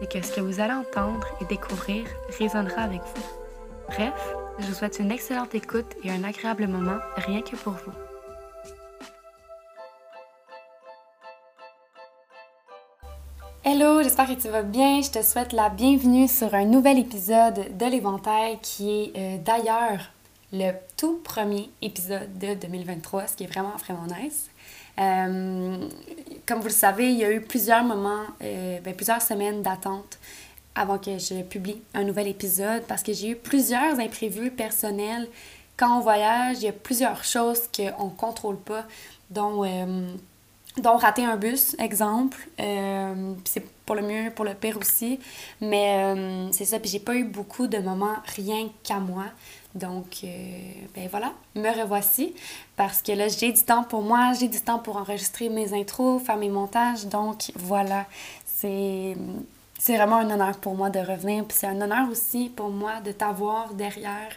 c'est que ce que vous allez entendre et découvrir résonnera avec vous. Bref, je vous souhaite une excellente écoute et un agréable moment rien que pour vous. Hello, j'espère que tu vas bien. Je te souhaite la bienvenue sur un nouvel épisode de l'Éventail qui est euh, d'ailleurs le tout premier épisode de 2023, ce qui est vraiment, vraiment nice. Euh, comme vous le savez, il y a eu plusieurs moments, euh, ben, plusieurs semaines d'attente avant que je publie un nouvel épisode parce que j'ai eu plusieurs imprévus personnels. Quand on voyage, il y a plusieurs choses qu'on ne contrôle pas, dont, euh, rater un bus, exemple. c'est pour le mieux, pour le pire aussi. Mais c'est ça, puis j'ai pas eu beaucoup de moments rien qu'à moi. Donc, euh, ben voilà, me revoici parce que là, j'ai du temps pour moi, j'ai du temps pour enregistrer mes intros, faire mes montages. Donc, voilà, c'est, vraiment un honneur pour moi de revenir. Puis c'est un honneur aussi pour moi de t'avoir derrière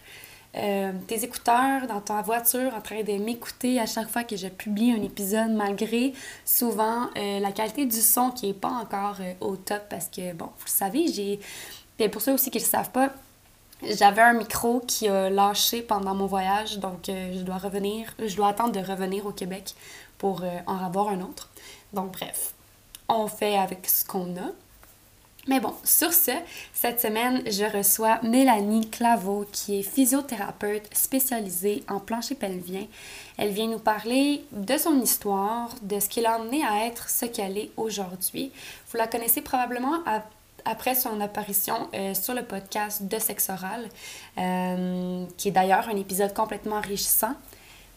euh, tes écouteurs, dans ta voiture, en train de m'écouter à chaque fois que je publie un épisode, malgré souvent euh, la qualité du son qui n'est pas encore au top parce que, bon, vous le savez, j'ai. Puis pour ceux aussi qui ne le savent pas, j'avais un micro qui a lâché pendant mon voyage, donc euh, je dois revenir, je dois attendre de revenir au Québec pour euh, en avoir un autre. Donc bref, on fait avec ce qu'on a. Mais bon, sur ce, cette semaine, je reçois Mélanie Claveau, qui est physiothérapeute spécialisée en plancher pelvien. Elle vient nous parler de son histoire, de ce qui l'a emmené à être ce qu'elle est aujourd'hui. Vous la connaissez probablement à après son apparition euh, sur le podcast de Sexe Oral, euh, qui est d'ailleurs un épisode complètement enrichissant.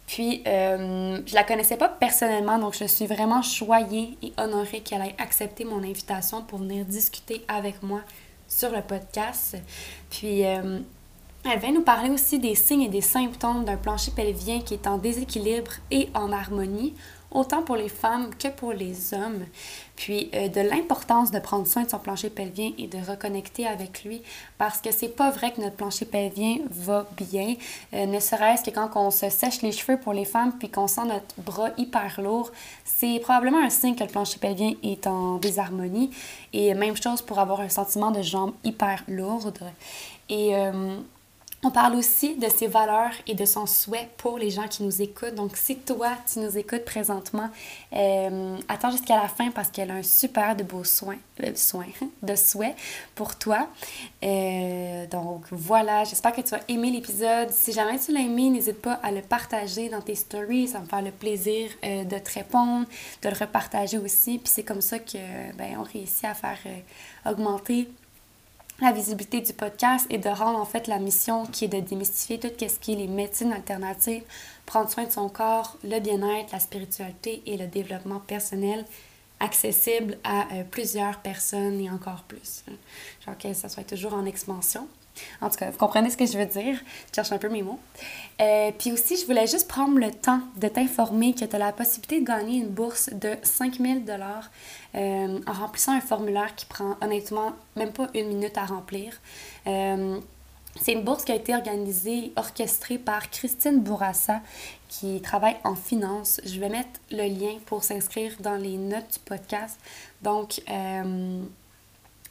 Puis, euh, je la connaissais pas personnellement, donc je suis vraiment choyée et honorée qu'elle ait accepté mon invitation pour venir discuter avec moi sur le podcast. Puis, elle vient nous parler aussi des signes et des symptômes d'un plancher pelvien qui est en déséquilibre et en harmonie, autant pour les femmes que pour les hommes. Puis euh, de l'importance de prendre soin de son plancher pelvien et de reconnecter avec lui parce que c'est pas vrai que notre plancher pelvien va bien, euh, ne serait-ce que quand on se sèche les cheveux pour les femmes puis qu'on sent notre bras hyper lourd, c'est probablement un signe que le plancher pelvien est en désharmonie et même chose pour avoir un sentiment de jambes hyper lourdes. Et euh, on parle aussi de ses valeurs et de son souhait pour les gens qui nous écoutent. Donc, si toi, tu nous écoutes présentement, euh, attends jusqu'à la fin parce qu'elle a un super de beaux soins, euh, soins de souhait pour toi. Euh, donc, voilà, j'espère que tu as aimé l'épisode. Si jamais tu l'as aimé, n'hésite pas à le partager dans tes stories. Ça me fait le plaisir de te répondre, de le repartager aussi. Puis c'est comme ça que ben, on réussit à faire augmenter la visibilité du podcast et de rendre en fait la mission qui est de démystifier tout ce qui est les médecines alternatives, prendre soin de son corps, le bien-être, la spiritualité et le développement personnel accessible à euh, plusieurs personnes et encore plus. Genre que ça soit toujours en expansion. En tout cas, vous comprenez ce que je veux dire. Je cherche un peu mes mots. Euh, puis aussi, je voulais juste prendre le temps de t'informer que tu as la possibilité de gagner une bourse de 5000 dollars euh, en remplissant un formulaire qui prend honnêtement même pas une minute à remplir. Euh, c'est une bourse qui a été organisée, orchestrée par Christine Bourassa, qui travaille en finance. Je vais mettre le lien pour s'inscrire dans les notes du podcast. Donc,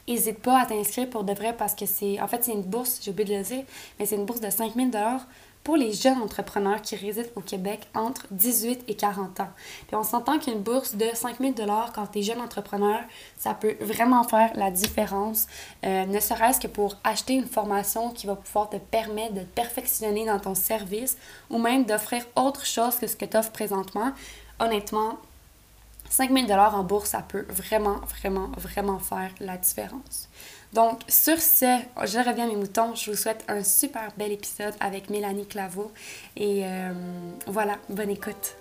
n'hésite pas à t'inscrire pour de vrai parce que c'est. En fait, c'est une bourse, j'ai oublié de le dire, mais c'est une bourse de 5000 pour les jeunes entrepreneurs qui résident au Québec entre 18 et 40 ans. Puis on s'entend qu'une bourse de 5000 dollars quand tu es jeune entrepreneur, ça peut vraiment faire la différence, euh, ne serait-ce que pour acheter une formation qui va pouvoir te permettre de te perfectionner dans ton service ou même d'offrir autre chose que ce que tu offres présentement. Honnêtement, 5000 dollars en bourse, ça peut vraiment, vraiment, vraiment faire la différence. Donc, sur ce, je reviens à mes moutons. Je vous souhaite un super bel épisode avec Mélanie Claveau. Et euh, voilà, bonne écoute.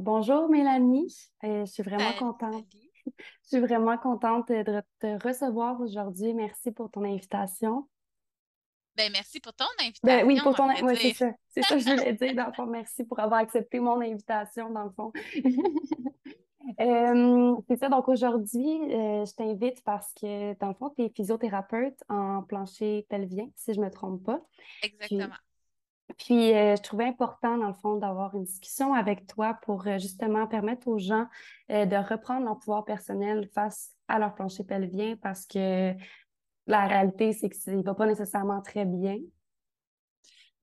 bonjour Mélanie, euh, je suis vraiment contente. Je suis vraiment contente de te recevoir aujourd'hui. Merci pour ton invitation. Ben, merci pour ton invitation. Ben, oui, pour ton Oui, c'est ça. C'est ça que je voulais dire, dans le fond. Merci pour avoir accepté mon invitation, dans le fond. Euh, c'est ça. Donc, aujourd'hui, euh, je t'invite parce que, dans le fond, tu es physiothérapeute en plancher pelvien, si je ne me trompe pas. Exactement. Puis, euh, je trouvais important, dans le fond, d'avoir une discussion avec toi pour justement permettre aux gens de reprendre leur pouvoir personnel face à leur plancher pelvien parce que la réalité, c'est qu'il ne va pas nécessairement très bien.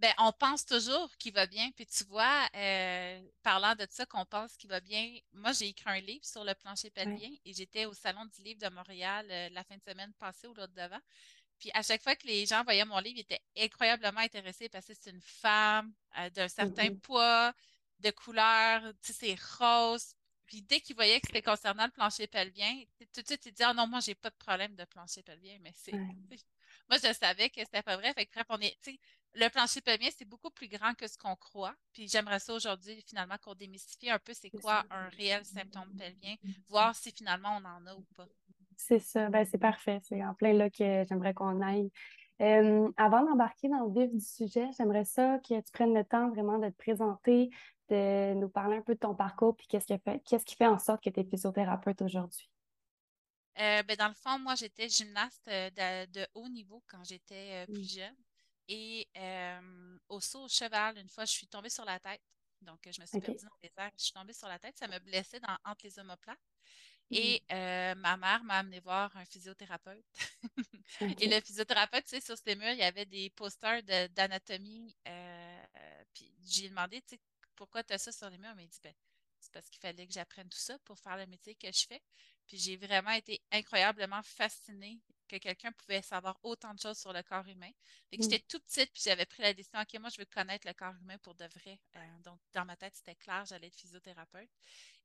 Ben, on pense toujours qu'il va bien. Puis tu vois, euh, parlant de ça, qu'on pense qu'il va bien, moi, j'ai écrit un livre sur le plancher pelvien et j'étais au Salon du livre de Montréal euh, la fin de semaine passée ou l'autre devant. Puis à chaque fois que les gens voyaient mon livre, ils étaient incroyablement intéressés parce que c'est une femme euh, d'un certain mm-hmm. poids, de couleur, tu sais, c'est rose. Puis dès qu'ils voyaient que c'était concernant le plancher pelvien, tout de suite, ils disaient Ah non, moi, j'ai pas de problème de plancher pelvien. Mais c'est. Moi, je savais que c'était pas vrai. Fait que, bref, on est, le plancher pelvien, c'est beaucoup plus grand que ce qu'on croit. Puis j'aimerais ça aujourd'hui, finalement, qu'on démystifie un peu c'est quoi un réel symptôme pelvien, voir si finalement on en a ou pas. C'est ça, ben, c'est parfait. C'est en plein là que j'aimerais qu'on aille. Euh, avant d'embarquer dans le vif du sujet, j'aimerais ça que tu prennes le temps vraiment de te présenter, de nous parler un peu de ton parcours, puis qu'est-ce qui fait, qu'est-ce qui fait en sorte que tu es physiothérapeute aujourd'hui? Euh, ben, dans le fond, moi, j'étais gymnaste euh, de, haut niveau quand j'étais euh, plus jeune. Et au saut au cheval, une fois, je suis tombée sur la tête. Donc, je me suis perdue dans les airs. Je suis tombée sur la tête. Ça me blessait dans, entre les omoplates. Et ma mère m'a amené voir un physiothérapeute. Et le physiothérapeute, tu sais, sur ces murs, il y avait des posters d'anatomie. puis j'ai demandé, tu sais, pourquoi tu as ça sur les murs? Mais il dit, ben, c'est parce qu'il fallait que j'apprenne tout ça pour faire le métier que je fais. Puis j'ai vraiment été incroyablement fascinée que quelqu'un pouvait savoir autant de choses sur le corps humain. Fait que mm. j'étais toute petite, puis j'avais pris la décision, OK, moi, je veux connaître le corps humain pour de vrai. Euh, donc, dans ma tête, c'était clair, j'allais être physiothérapeute.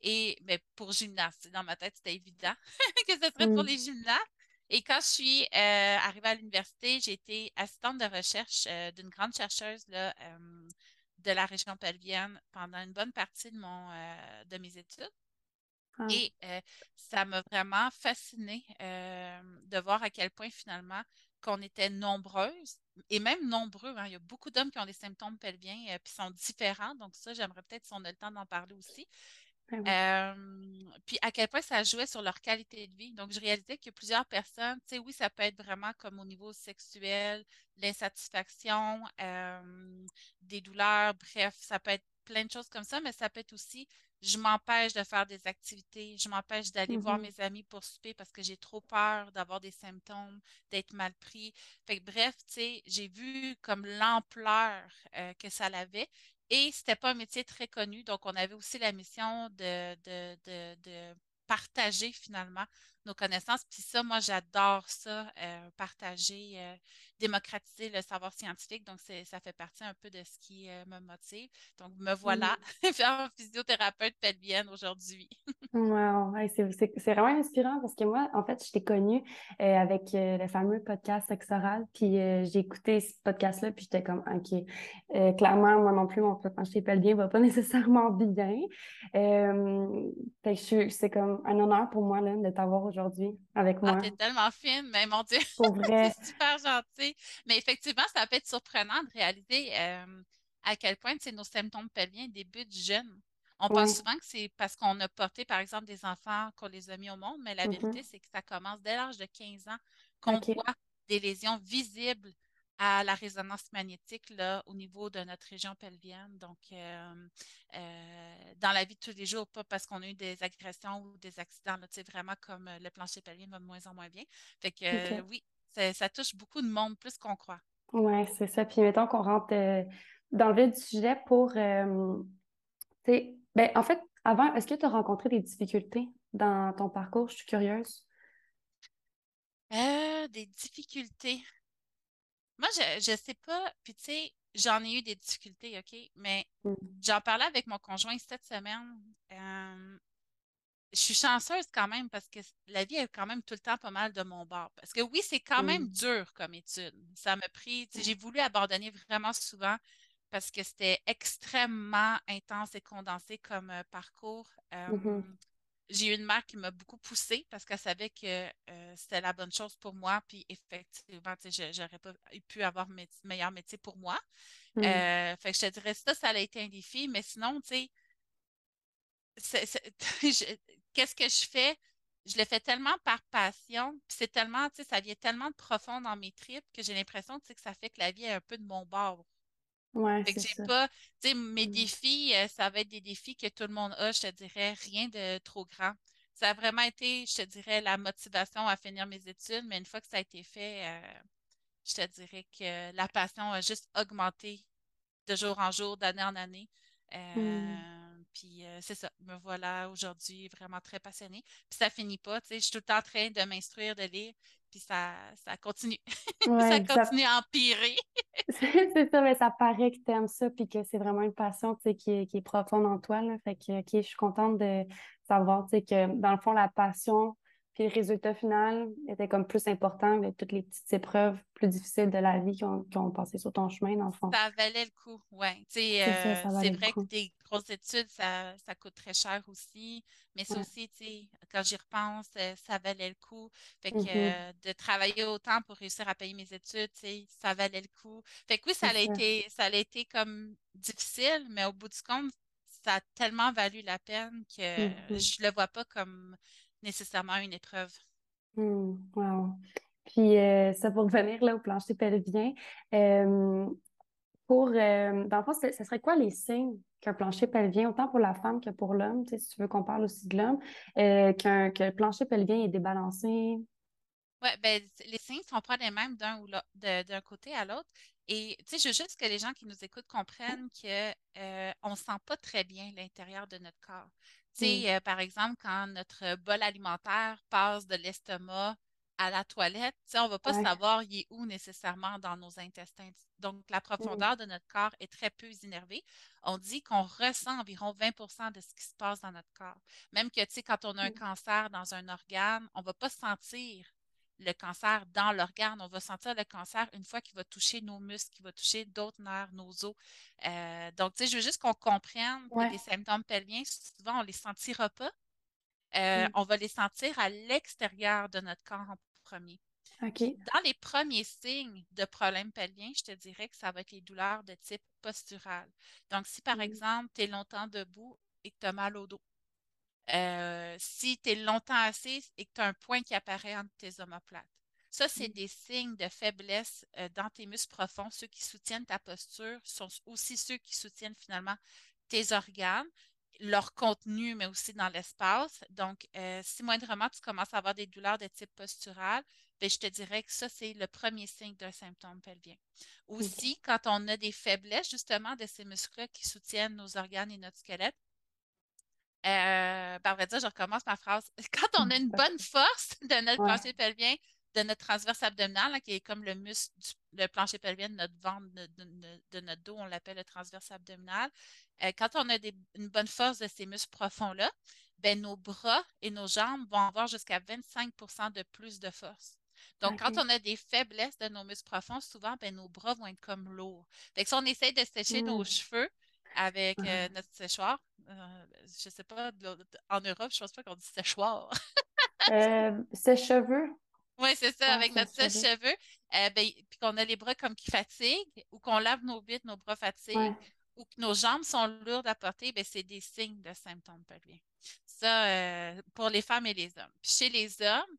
Et mais pour gymnaste, dans ma tête, c'était évident que ce serait pour mm. les gymnastes. Et quand je suis euh, arrivée à l'université, j'ai été assistante de recherche euh, d'une grande chercheuse là, de la région pelvienne pendant une bonne partie de, mon, de mes études. Ah. Et euh, ça m'a vraiment fascinée euh, de voir à quel point finalement qu'on était nombreuses et même nombreux. Hein. il y a beaucoup d'hommes qui ont des symptômes pelviens et qui sont différents. Donc ça, j'aimerais peut-être si on a le temps d'en parler aussi. Ben puis à quel point ça jouait sur leur qualité de vie. Donc, je réalisais que plusieurs personnes, tu sais, oui, ça peut être vraiment comme au niveau sexuel, l'insatisfaction, des douleurs, bref, ça peut être plein de choses comme ça, mais ça peut être aussi, je m'empêche de faire des activités, je m'empêche d'aller voir mmh mes amis pour souper parce que j'ai trop peur d'avoir des symptômes, d'être mal pris. Fait que, bref, tu sais, j'ai vu comme l'ampleur que ça avait. Et c'était pas un métier très connu, donc on avait aussi la mission de, de, partager finalement nos connaissances. Puis ça, moi, j'adore ça, euh, partager, euh, démocratiser le savoir scientifique. Donc, ça fait partie un peu de ce qui euh, me motive. Donc, me voilà, mmh. physiothérapeute pelvienne aujourd'hui. wow, c'est vraiment inspirant parce que moi, en fait, je t'ai connue avec le fameux podcast Sexoral. Puis j'ai écouté ce podcast-là, puis j'étais comme, OK, clairement, moi non plus, mon plancher pelvien va pas nécessairement bien. c'est comme un honneur pour moi là, de t'avoir aujourd'hui aujourd'hui avec ah, moi. Ah, t'es tellement fine, mais mon Dieu, c'est super gentil. Mais effectivement, ça peut être surprenant de réaliser euh, à quel point nos symptômes pelviens débutent jeunes. On pense souvent que c'est parce qu'on a porté, par exemple, des enfants qu'on les a mis au monde, mais la mm-hmm. vérité, c'est que ça commence dès l'âge de 15 ans qu'on voit des lésions visibles à la résonance magnétique là, au niveau de notre région pelvienne. Donc, euh, euh, dans la vie de tous les jours, pas parce qu'on a eu des agressions ou des accidents, c'est vraiment comme le plancher pelvien va de moins en moins bien. Fait que oui, ça touche beaucoup de monde, plus qu'on croit. Oui, c'est ça. Puis mettons qu'on rentre dans le vif du sujet pour. ben, en fait, avant, est-ce que tu as rencontré des difficultés dans ton parcours? Je suis curieuse. Euh, des difficultés. Moi, je, ne sais pas. Puis, tu sais, j'en ai eu des difficultés, OK? Mais mm. j'en parlais avec mon conjoint cette semaine. Euh, je suis chanceuse quand même parce que la vie est quand même tout le temps pas mal de mon bord. Parce que oui, c'est quand même dur comme étude. Ça m'a pris, j'ai voulu abandonner vraiment souvent parce que c'était extrêmement intense et condensé comme euh, parcours. Mm-hmm j'ai eu une mère qui m'a beaucoup poussée parce qu'elle savait que euh, c'était la bonne chose pour moi. Puis effectivement, je n'aurais pas pu avoir un meilleur métier pour moi. Mm. Euh, fait que je te dirais ça, ça a été un défi. Mais sinon, tu sais, qu'est-ce que je fais? Je le fais tellement par passion, puis c'est tellement, tu sais, ça vient tellement de profond dans mes tripes que j'ai l'impression, que ça fait que la vie est un peu de mon bord. Ouais, c'est pas, tu sais, mes mmh. défis, euh, ça va être des défis que tout le monde a, je te dirais, rien de trop grand. Ça a vraiment été, je te dirais, la motivation à finir mes études, mais une fois que ça a été fait, euh, je te dirais que la passion a juste augmenté de jour en jour, d'année en année. Mmh. Euh, puis c'est ça, me voilà aujourd'hui vraiment très passionnée. Puis ça finit pas, tu sais, je suis tout le temps en train de m'instruire, de lire, puis ça, ça continue. ça continue à empirer. c'est ça, mais ça paraît que tu aimes ça, puis que c'est vraiment une passion qui est, qui est profonde en toi. Là. Fait que, je suis contente de savoir que, dans le fond, la passion puis le résultat final était comme plus important que toutes les petites épreuves plus difficiles de la vie qui ont, passé sur ton chemin, dans le fond. Ça valait le coup, oui. C'est euh, vrai que des grosses études, ça, coûte très cher aussi. Mais ça aussi, quand j'y repense, euh, ça valait le coup. Fait que mm-hmm. euh, de travailler autant pour réussir à payer mes études, ça valait le coup. Fait que oui, ça a, été, ça a été comme difficile, mais au bout du compte, ça a tellement valu la peine que mm-hmm. je le vois pas comme nécessairement une épreuve. Hmm, wow. Puis euh, ça pour revenir là, au plancher pelvien, euh, pour, euh, dans le fond, ce serait quoi les signes qu'un plancher pelvien, autant pour la femme que pour l'homme, si tu veux qu'on parle aussi de l'homme, qu'un que le plancher pelvien est débalancé? Oui, ben, les signes sont pas les mêmes d'un ou d'un côté à l'autre. Et tu sais, je veux juste que les gens qui nous écoutent comprennent qu'on ne sent pas très bien l'intérieur de notre corps. Tu sais, euh, par exemple, quand notre bol alimentaire passe de l'estomac à la toilette, on ne va pas savoir il est où nécessairement dans nos intestins. Donc, la profondeur de notre corps est très peu innervée. On dit qu'on ressent environ 20% de ce qui se passe dans notre corps. Même que, tu sais, quand on a un cancer dans un organe, on ne va pas sentir le cancer dans l'organe. On va sentir le cancer une fois qu'il va toucher nos muscles, qu'il va toucher d'autres nerfs, nos os. Euh, donc, tu sais, je veux juste qu'on comprenne que les symptômes pelviens, souvent, on ne les sentira pas. Euh, mm. On va les sentir à l'extérieur de notre corps en premier. Dans les premiers signes de problèmes pelviens, je te dirais que ça va être les douleurs de type postural. Donc, si par mm. exemple, tu es longtemps debout et que tu as mal au dos, euh, si tu es longtemps assis et que tu as un point qui apparaît entre tes omoplates. Ça, c'est mm. des signes de faiblesse euh, dans tes muscles profonds. Ceux qui soutiennent ta posture sont aussi ceux qui soutiennent finalement tes organes, leur contenu, mais aussi dans l'espace. Donc, euh, si moindrement tu commences à avoir des douleurs de type postural, ben, je te dirais que ça, c'est le premier signe d'un symptôme pelvien. Aussi, quand on a des faiblesses justement de ces muscles-là qui soutiennent nos organes et notre squelette, euh, ben, vrai dire, je recommence ma phrase. Quand on a une bonne force de notre plancher pelvien, de notre transverse abdominal, qui est comme le muscle du plancher pelvien de notre ventre, de, notre dos, on l'appelle le transverse abdominal. Euh, quand on a une bonne force de ces muscles profonds-là, ben, nos bras et nos jambes vont avoir jusqu'à 25% de plus de force. Donc, quand on a des faiblesses de nos muscles profonds, souvent, ben, nos bras vont être comme lourds. Fait que si on essaie de sécher nos mmh. cheveux, avec euh, notre séchoir. Euh, je ne sais pas, en Europe, je ne pense pas qu'on dit séchoir. euh, sèche-cheveux? Oui, c'est ça, avec notre sèche-cheveux. Ben, puis qu'on a les bras comme qui fatiguent, ou qu'on lave nos bites, nos bras fatiguent, ou que nos jambes sont lourdes à porter, ben, c'est des signes de symptômes pelviens. Ça, pour les femmes et les hommes. Puis chez les hommes,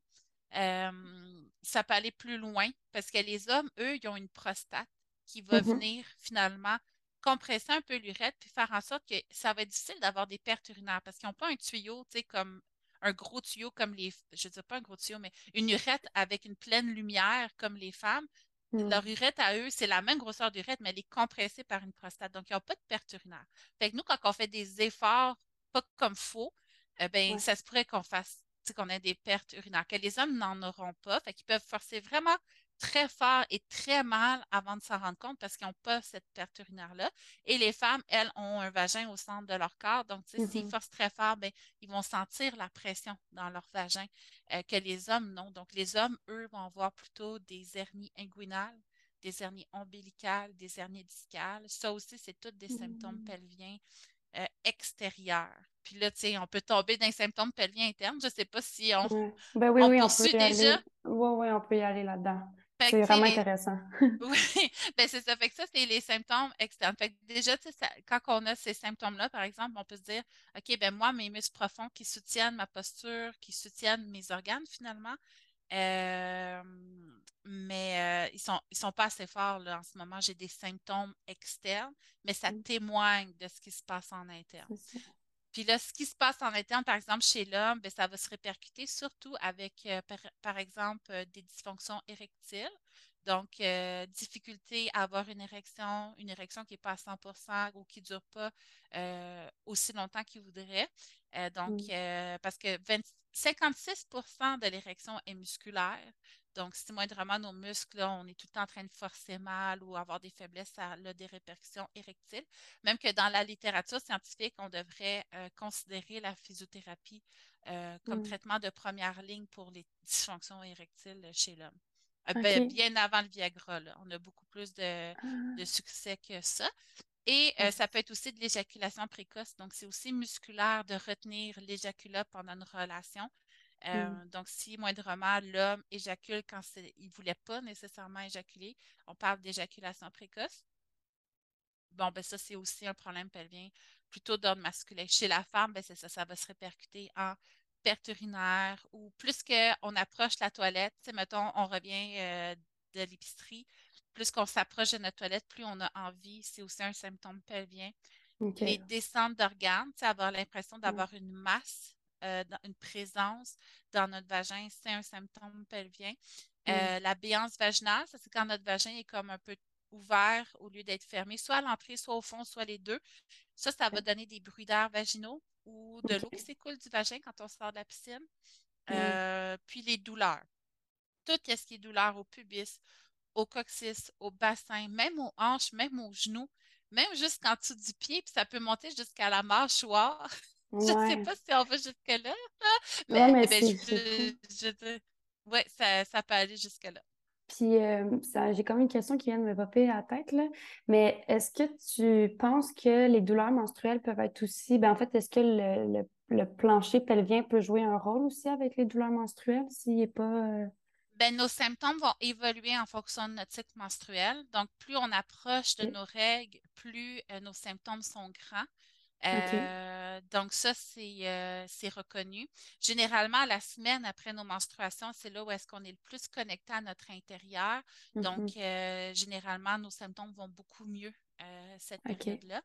ça peut aller plus loin parce que les hommes, eux, ils ont une prostate qui va Mhm. venir finalement compresser un peu l'urètre puis faire en sorte que ça va être difficile d'avoir des pertes urinaires parce qu'ils n'ont pas un tuyau, tu sais, comme un gros tuyau comme les, je ne dis pas un gros tuyau, mais une urètre avec une pleine lumière comme les femmes. Mm. Leur urètre à eux, c'est la même grosseur d'urètre, mais elle est compressée par une prostate. Donc, ils n'ont pas de perte urinaire. Fait que nous, quand on fait des efforts pas comme faux, eh ben, Ouais. ça se pourrait qu'on fasse, qu'on ait des pertes urinaires, que les hommes n'en auront pas. Fait qu'ils peuvent forcer vraiment très fort et très mal avant de s'en rendre compte parce qu'ils n'ont pas cette perte urinaire-là. Et les femmes, elles, ont un vagin au centre de leur corps. Donc, tu sais, s'ils Mhm. forcent très fort, ben, ils vont sentir la pression dans leur vagin euh, que les hommes non. Donc, les hommes, eux, vont avoir plutôt des hernies inguinales, des hernies ombilicales, des hernies discales. Ça aussi, c'est tous des symptômes Mm. pelviens euh, extérieurs. Puis là, tu sais, on peut tomber dans les symptômes pelviens internes. Je ne sais pas si on. Ben oui, on oui, on peut poursuit y déjà. aller. Oui, oui, on peut y aller là-dedans. C'est vraiment les, intéressant. Oui, ben c'est ça. Fait que ça, c'est les symptômes externes. Fait que déjà, ça- quand on a ces symptômes-là, par exemple, on peut se dire, OK, ben moi, mes muscles profonds qui soutiennent ma posture, qui soutiennent mes organes finalement, euh, mais euh, ils sont, ils sont pas assez forts là, en ce moment. J'ai des symptômes externes, mais ça témoigne de ce qui se passe en interne. Puis là, ce qui se passe en interne, par exemple, chez l'homme, ben, ça va se répercuter surtout avec, euh, par, par exemple, euh, des dysfonctions érectiles. Donc, euh, difficulté à avoir une érection, une érection qui n'est pas à 100% ou qui ne dure pas aussi longtemps qu'il voudrait. Donc, Mm. parce que 20 56% de l'érection est musculaire. Donc, si moindrement nos muscles, là, on est tout le temps en train de forcer mal ou avoir des faiblesses, ça a des répercussions érectiles. Même que dans la littérature scientifique, on devrait euh, considérer la physiothérapie euh, comme Mm. traitement de première ligne pour les dysfonctions érectiles chez l'homme. Euh, ben, bien avant le Viagra, là. On a beaucoup plus de, de Ah, succès que ça. Et euh, ça peut être aussi de l'éjaculation précoce. Donc, c'est aussi musculaire de retenir l'éjaculat pendant une relation. Ça. Mm. Euh, donc, si moindrement l'homme éjacule quand il ne voulait pas nécessairement éjaculer, on parle d'éjaculation précoce. Bon, ben ça, c'est aussi un problème pelvien plutôt d'ordre masculin. Chez la femme, ben c'est ça, ça va se répercuter en perte urinaire ou plus qu'on approche la toilette, mettons, on revient euh, de l'épicerie, plus qu'on s'approche de notre toilette, plus on a envie, c'est aussi un symptôme pelvien. Les descentes d'organes, avoir l'impression d'avoir une masse, euh, une présence dans notre vagin, c'est un symptôme pelvien. Mm. Euh, la béance vaginale, ça c'est quand notre vagin est comme un peu ouvert au lieu d'être fermé, soit à l'entrée, soit au fond, soit les deux. Ça, ça va donner des bruits d'air vaginaux ou de l'eau qui s'écoule du vagin quand on sort de la piscine. Euh, puis les douleurs. Tout ce qui est douleur au pubis, au coccyx, au bassin, même aux hanches, même aux genoux, même jusqu'en dessous du pied, puis ça peut monter jusqu'à la mâchoire. Je ne sais Ouais. pas si on va jusque-là, Ouais, mais mais ben, c'est je, je, ouais, ça, ça peut aller jusque-là. Puis, euh, ça, j'ai comme une question qui vient de me popper à la tête, là. Mais est-ce que tu penses que les douleurs menstruelles peuvent être aussi... Ben, en fait, est-ce que le, le, le plancher pelvien peut jouer un rôle aussi avec les douleurs menstruelles s'il n'est pas... euh, Ben, nos symptômes vont évoluer en fonction de notre cycle menstruel. Donc, plus on approche de nos règles, plus euh, nos symptômes sont grands. Euh, donc, ça, c'est euh, c'est reconnu. Généralement, la semaine après nos menstruations, c'est là où est-ce qu'on est le plus connecté à notre intérieur. Donc, euh, généralement, nos symptômes vont beaucoup mieux euh, cette période-là.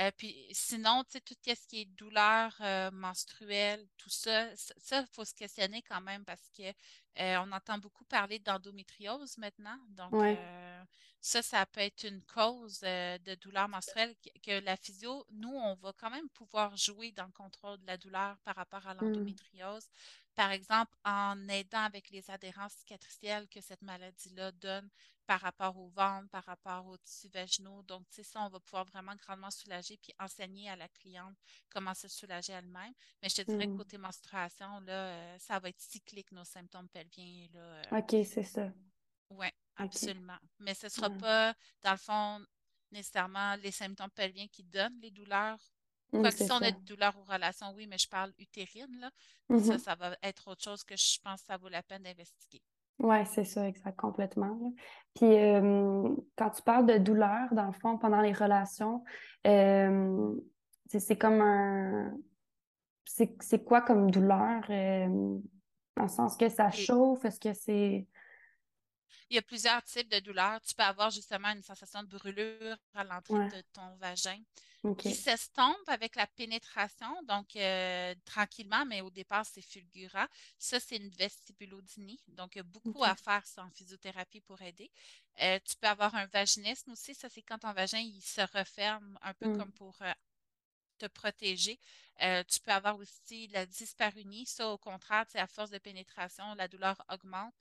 Euh, puis sinon, tu sais, tout ce qui est douleur euh, menstruelle, tout ça, ça, il faut se questionner quand même parce que euh, on entend beaucoup parler d'endométriose maintenant. Donc, Ouais. euh, ça, ça peut être une cause euh, de douleur menstruelle que, que la physio, nous, on va quand même pouvoir jouer dans le contrôle de la douleur par rapport à Mm. l'endométriose. Par exemple, en aidant avec les adhérences cicatricielles que cette maladie-là donne par rapport au ventre, par rapport aux tissus vaginaux. Donc, tu sais, ça, on va pouvoir vraiment grandement soulager puis enseigner à la cliente comment se soulager elle-même. Mais je te dirais que Mm. côté menstruation, là, ça va être cyclique, nos symptômes pelviens. Là, euh, OK, c'est ça. oui, absolument. Mais ce ne sera pas, dans le fond, nécessairement les symptômes pelviens qui donnent les douleurs. Mm, Quoique si on a des douleurs aux relations, oui, mais je parle utérine, là. Ça, Mhm. ça va être autre chose que je pense que ça vaut la peine d'investiguer. Ouais, c'est ça, exact, complètement. là. Puis, euh, quand tu parles de douleur, dans le fond, pendant les relations, euh, c'est comme un... C'est c'est quoi comme douleur? euh, Dans le sens que ça chauffe, est-ce que c'est... Il y a plusieurs types de douleurs. Tu peux avoir justement une sensation de brûlure à l'entrée de ton vagin qui s'estompe avec la pénétration, donc euh, tranquillement, mais au départ, c'est fulgurant. Ça, c'est une vestibulodynie. Donc, il y a beaucoup à faire en physiothérapie pour aider. Euh, tu peux avoir un vaginisme aussi. Ça, c'est quand ton vagin il se referme un peu mm. comme pour euh, te protéger. tu peux avoir aussi la dysparunie. Ça, au contraire, à force de pénétration, la douleur augmente.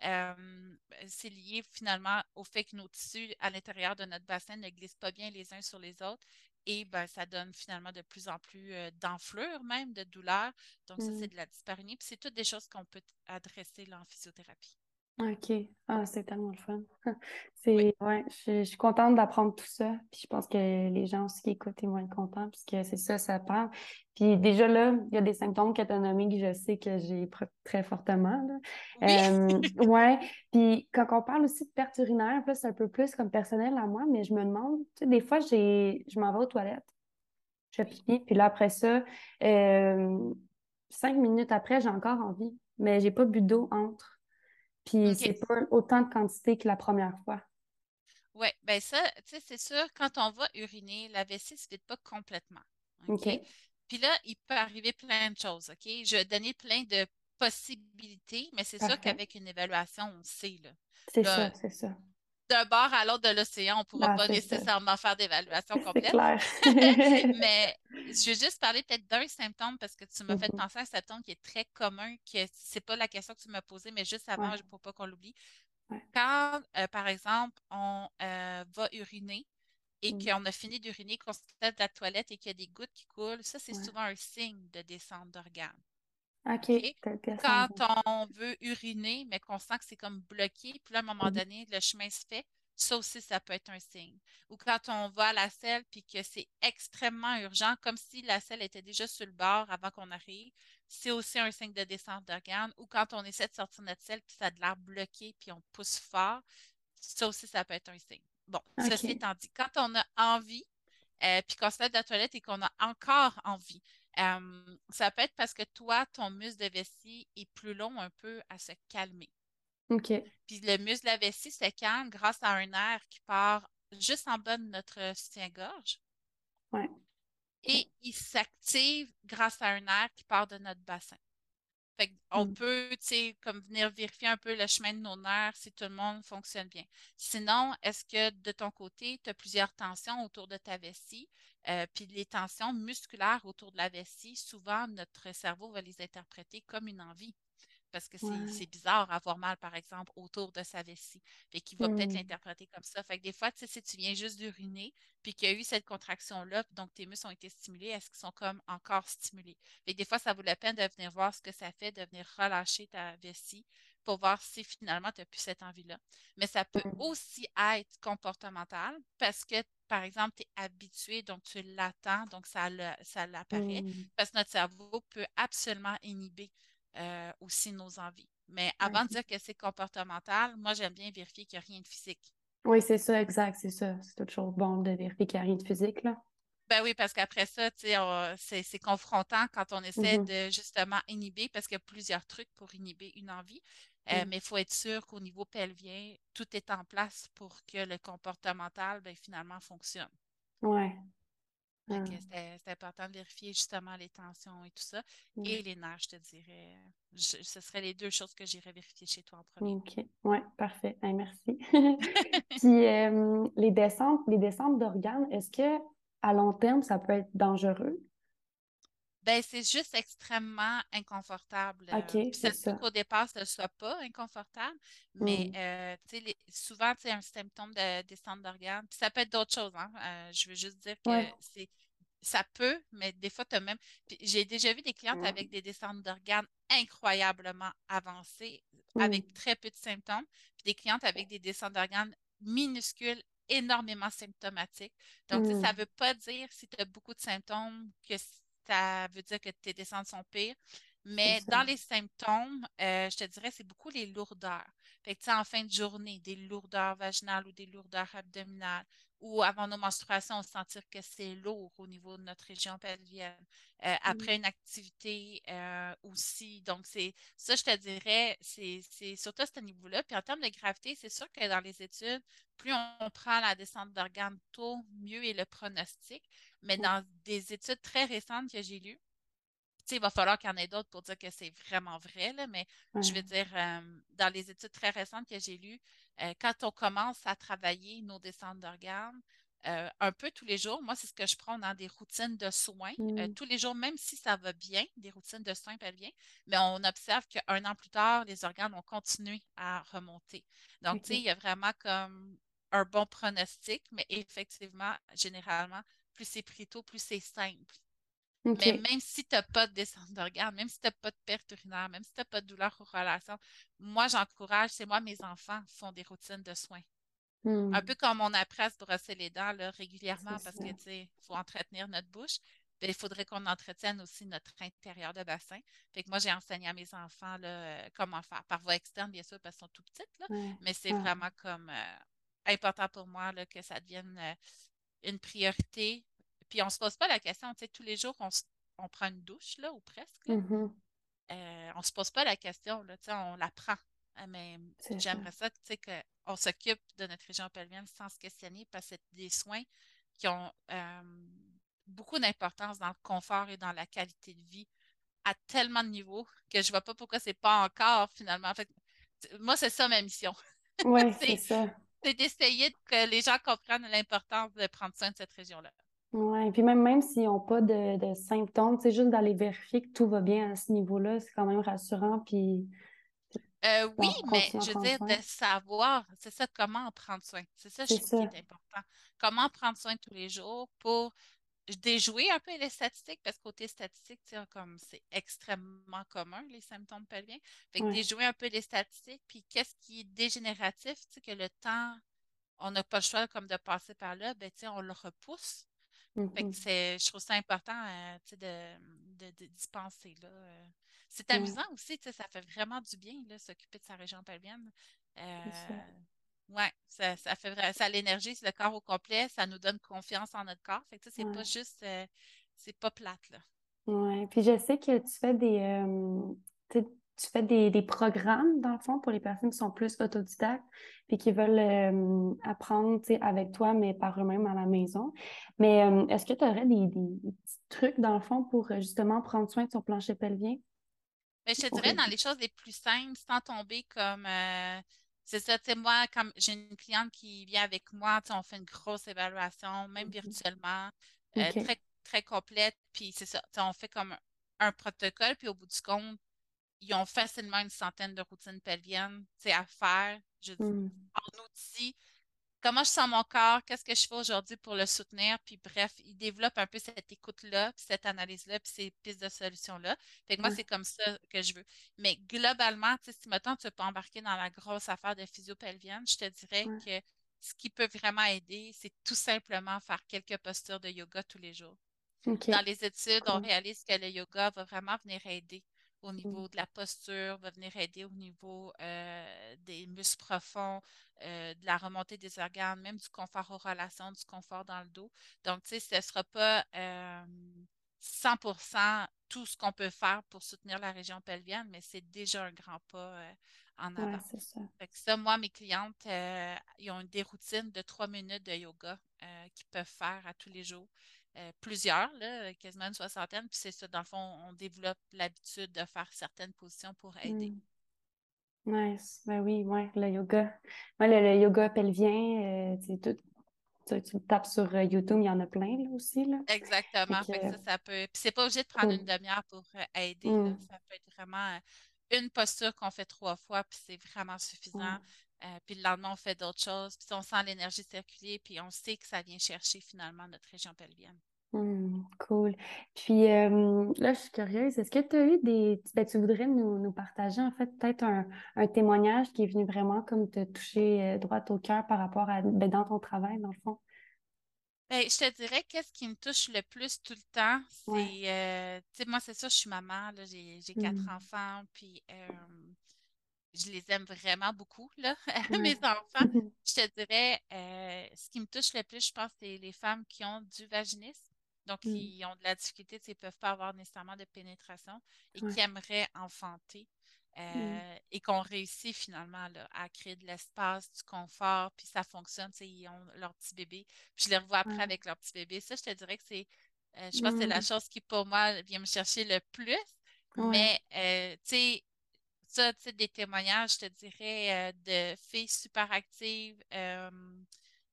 c'est lié finalement au fait que nos tissus à l'intérieur de notre bassin ne glissent pas bien les uns sur les autres et ben, ça donne finalement de plus en plus d'enflure, même de douleur. Donc, ça, c'est mmh. de la dyspareunie. Puis, c'est toutes des choses qu'on peut adresser là, en physiothérapie. OK. Ah, c'est tellement le fun. C'est, ouais, je, suis contente d'apprendre tout ça. Puis je pense que les gens aussi qui écoutent, ils vont être contents, puisque c'est ça, ça parle. Puis déjà là, il y a des symptômes que tu as nommés que je sais que j'ai très fortement. Là. ouais. Puis quand on parle aussi de perte urinaire, c'est un peu plus comme personnel à moi, mais je me demande, tu sais, des fois, j'ai, je m'en vais aux toilettes. Je fais pipi, puis là, après ça, cinq minutes après, j'ai encore envie, mais j'ai pas bu d'eau entre. Puis c'est pas autant de quantité que la première fois. Oui, bien ça, tu sais, c'est sûr, quand on va uriner, la vessie ne se vide pas complètement. OK? Puis là, il peut arriver plein de choses, OK? Je vais donner plein de possibilités, mais c'est sûr qu'avec une évaluation, on sait, là. C'est ça, c'est ça d'un bord à l'autre de l'océan, on ne pourra pas nécessairement faire d'évaluation complète. Clair. Mais je vais juste parler peut-être d'un symptôme parce que tu m'as fait mm-hmm. penser à un symptôme qui est très commun, que c'est pas la question que tu m'as posée, mais juste avant, pour pas qu'on l'oublie. Quand, euh, par exemple, on euh, va uriner et mm. qu'on a fini d'uriner, qu'on se de la toilette et qu'il y a des gouttes qui coulent, ça, c'est souvent un signe de descente d'organes. OK. Quand on veut uriner, mais qu'on sent que c'est comme bloqué, puis là, à un moment donné, le chemin se fait, ça aussi, ça peut être un signe. Ou quand on va à la selle, puis que c'est extrêmement urgent, comme si la selle était déjà sur le bord avant qu'on arrive, c'est aussi un signe de descente d'organes. Ou quand on essaie de sortir notre selle, puis ça a de l'air bloqué, puis on pousse fort, ça aussi, ça peut être un signe. Bon, ceci étant dit, quand on a envie, euh, puis qu'on se lève de la toilette et qu'on a encore envie, ça peut être parce que toi, ton muscle de vessie est plus long un peu à se calmer. OK. Puis le muscle de la vessie se calme grâce à un air qui part juste en bas de notre soutien-gorge. Ouais. Et il s'active grâce à un air qui part de notre bassin. On mm. peut, tu sais, comme venir vérifier un peu le chemin de nos nerfs si tout le monde fonctionne bien. Sinon, est-ce que de ton côté, tu as plusieurs tensions autour de ta vessie? Euh, puis les tensions musculaires autour de la vessie, souvent, notre cerveau va les interpréter comme une envie parce que c'est bizarre avoir mal, par exemple, autour de sa vessie. Fait qu'il va peut-être l'interpréter comme ça. Fait que des fois, tu sais, si tu viens juste d'uriner, puis qu'il y a eu cette contraction-là, donc tes muscles ont été stimulés, est-ce qu'ils sont comme encore stimulés? Fait que des fois, ça vaut la peine de venir voir ce que ça fait, de venir relâcher ta vessie pour voir si finalement tu n'as plus cette envie-là. Mais ça peut mmh. aussi être comportemental parce que par exemple, tu es habitué, donc tu l'attends, donc ça, ça l'apparaît, mmh. parce que notre cerveau peut absolument inhiber euh, aussi nos envies. Mais avant de dire que c'est comportemental, moi, j'aime bien vérifier qu'il n'y a rien de physique. Oui, c'est ça, exact, c'est ça. C'est toujours bon de vérifier qu'il n'y a rien de physique, là. Ben oui, parce qu'après ça, c'est confrontant quand on essaie mm-hmm. de justement inhiber, parce qu'il y a plusieurs trucs pour inhiber une envie. Euh, mm. Mais il faut être sûr qu'au niveau pelvien, tout est en place pour que le comportemental, ben, finalement, fonctionne. Oui. Ah. C'est important de vérifier justement les tensions et tout ça. Et les nerfs, je te dirais. ce seraient les deux choses que j'irais vérifier chez toi en premier. OK. Oui, parfait. merci. Puis les descentes, les descentes d'organes, est-ce que à long terme, ça peut être dangereux? Ben, c'est juste extrêmement inconfortable. Euh, OK, c'est ça. qu'au départ, ce ne soit pas inconfortable, mais mmh. euh, les, souvent, c'est un symptôme de descente d'organes. Puis ça peut être d'autres choses. Hein. Euh, je veux juste dire que c'est ça peut, mais des fois, tu as même. J'ai déjà vu des clientes avec des descentes d'organes incroyablement avancées, avec mmh. très peu de symptômes, puis des clientes avec des descentes d'organes minuscules, énormément symptomatiques. Donc, ça ne mmh. veut pas dire si tu as beaucoup de symptômes que ça veut dire que tes descentes sont pires. Mais dans les symptômes, euh, je te dirais, c'est beaucoup les lourdeurs. Fait que, en fin de journée, des lourdeurs vaginales ou des lourdeurs abdominales ou avant nos menstruations, on sentir que c'est lourd au niveau de notre région pelvienne. Euh, après une activité euh, aussi. Donc, c'est ça, je te dirais, c'est surtout à ce niveau-là. Puis en termes de gravité, c'est sûr que dans les études, plus on, prend la descente d'organes tôt, mieux est le pronostic. Mais dans des études très récentes que j'ai lues, il va falloir qu'il y en ait d'autres pour dire que c'est vraiment vrai, là, mais je veux dire, euh, dans les études très récentes que j'ai lues, euh, quand on commence à travailler nos descentes d'organes, euh, un peu tous les jours, moi, c'est ce que je prends dans des routines de soins. Mmh. tous les jours, même si ça va bien, des routines de soins peuvent bien, mais on observe qu'un an plus tard, les organes ont continué à remonter. Donc, tu sais, il y a vraiment comme un bon pronostic, mais effectivement, généralement, plus c'est pris tôt, plus c'est simple. Mais même si tu n'as pas de descente d'organes, même si tu n'as pas de perte urinaire, même si tu n'as pas de douleur aux relations, moi, j'encourage, c'est moi, mes enfants font des routines de soins. Un hmm. peu comme on apprend à se brosser les dents régulièrement parce que, tu sais, il faut entretenir notre bouche. Ben, il faudrait qu'on entretienne aussi notre intérieur de bassin. Fait que moi, j'ai enseigné à mes enfants là, comment faire. Par voie externe, bien sûr, parce qu'ils sont tout petites, là, mais c'est vraiment comme euh, important pour moi là, que ça devienne euh, une priorité puis on ne se pose pas la question, tu sais, tous les jours, on, prend une douche, là, ou presque. Mm-hmm. Euh, on ne se pose pas la question, là, tu sais, on la prend. Euh, mais j'aimerais ça, tu sais, qu'on s'occupe de notre région pelvienne sans se questionner parce que c'est des soins qui ont euh, beaucoup d'importance dans le confort et dans la qualité de vie à tellement de niveaux que je ne vois pas pourquoi c'est pas encore finalement. En fait, moi, c'est ça ma mission. Oui, c'est ça. C'est d'essayer que les gens comprennent l'importance de prendre soin de cette région-là. Oui, puis même, même s'ils n'ont pas de, de symptômes, c'est juste d'aller vérifier que tout va bien à ce niveau-là, c'est quand même rassurant. Puis, euh, oui, mais je veux dire, de savoir, c'est ça, comment prendre soin. C'est ça, je trouve qui est important. Comment prendre soin tous les jours pour déjouer un peu les statistiques, parce que côté statistique, comme c'est extrêmement commun, les symptômes pelviens. Fait que déjouer un peu les statistiques, puis qu'est-ce qui est dégénératif, tu sais, que le temps, on n'a pas le choix comme de passer par là, ben, on le repousse. Mmh je trouve ça important euh, de, de, dispenser. Là. Euh. C'est amusant aussi, ça fait vraiment du bien s'occuper de sa région pelvienne. Euh, oui, ça, ça, fait vrai, ça l'énergie, c'est le corps au complet, ça nous donne confiance en notre corps. Fait que c'est pas juste, c'est pas plate. Là. Oui, puis je sais que tu fais des, tu fais des, programmes, dans le fond, pour les personnes qui sont plus autodidactes et qui veulent euh, apprendre avec toi, mais par eux-mêmes à la maison. Mais euh, est-ce que tu aurais des, petits trucs, dans le fond, pour euh, justement prendre soin de ton plancher pelvien? Mais ben, je te dirais dans les choses les plus simples, sans tomber comme. C'est ça, tu sais, moi, comme j'ai une cliente qui vient avec moi, on fait une grosse évaluation, même virtuellement, très, très complète. Puis c'est ça, on fait comme un protocole, puis au bout du compte, ils ont facilement une centaine de routines pelviennes à faire. Je dis, hmm. en outils, comment je sens mon corps, qu'est-ce que je fais aujourd'hui pour le soutenir, puis bref, ils développent un peu cette écoute-là, puis cette analyse-là, puis ces pistes de solutions-là. Fait que moi, c'est comme ça que je veux. Mais globalement, si maintenant tu ne pas embarquer dans la grosse affaire de physio-pelvienne, je te dirais que ce qui peut vraiment aider, c'est tout simplement faire quelques postures de yoga tous les jours. Dans les études, on réalise que le yoga va vraiment venir aider au niveau de la posture, va venir aider au niveau euh, des muscles profonds, euh, de la remontée des organes, même du confort aux relations, du confort dans le dos. Donc, tu sais, ce ne sera pas 100% euh, tout ce qu'on peut faire pour soutenir la région pelvienne, mais c'est déjà un grand pas en avant. c'est ça. ça. moi, mes clientes, ils ont des routines de trois minutes de yoga qu'ils peuvent faire à tous les jours. Euh, plusieurs, là, quasiment une soixantaine. Puis c'est ça, dans le fond, on développe l'habitude de faire certaines positions pour aider. Hmm. Nice. Ben oui, ouais, le yoga. Ouais, le, yoga pelvien, euh, tout, tu, tapes sur euh, YouTube, il y en a plein là, aussi. Là. Exactement. ça, ça peut. Puis c'est pas obligé de prendre une demi-heure pour aider. Hmm. Ça peut être vraiment une posture qu'on fait trois fois, puis c'est vraiment suffisant. Euh, puis le lendemain, on fait d'autres choses. Puis on sent l'énergie circuler, puis on sait que ça vient chercher finalement notre région pelvienne. Mmh, cool. Puis euh, là, je suis curieuse. Est-ce que tu as eu des. Ben, tu voudrais nous, partager, en fait, peut-être un, témoignage qui est venu vraiment comme te toucher euh, droit au cœur par rapport à. Ben, dans ton travail, dans le fond? Ben, je te dirais qu'est-ce qui me touche le plus tout le temps, c'est. tu sais, moi, c'est ça, je suis maman, j'ai quatre mmh. enfants, puis je les aime vraiment beaucoup, là, mes enfants. Je te dirais, euh, ce qui me touche le plus, je pense, c'est les femmes qui ont du vaginisme, donc Mm. qui ont de la difficulté, sais, ne peuvent pas avoir nécessairement de pénétration et Ouais. qui aimeraient enfanter. Euh, et qu'on réussit finalement là, à créer de l'espace, du confort, puis ça fonctionne, tu sais, ils ont leur petit bébé. Puis je les revois après Ouais. avec leur petit bébé. Ça, je te dirais que c'est, euh, je pense que c'est la chose qui, pour moi, vient me chercher le plus. Ouais. Mais, euh, tu sais, ça, tu sais, des témoignages, je te dirais, euh, de filles super actives euh,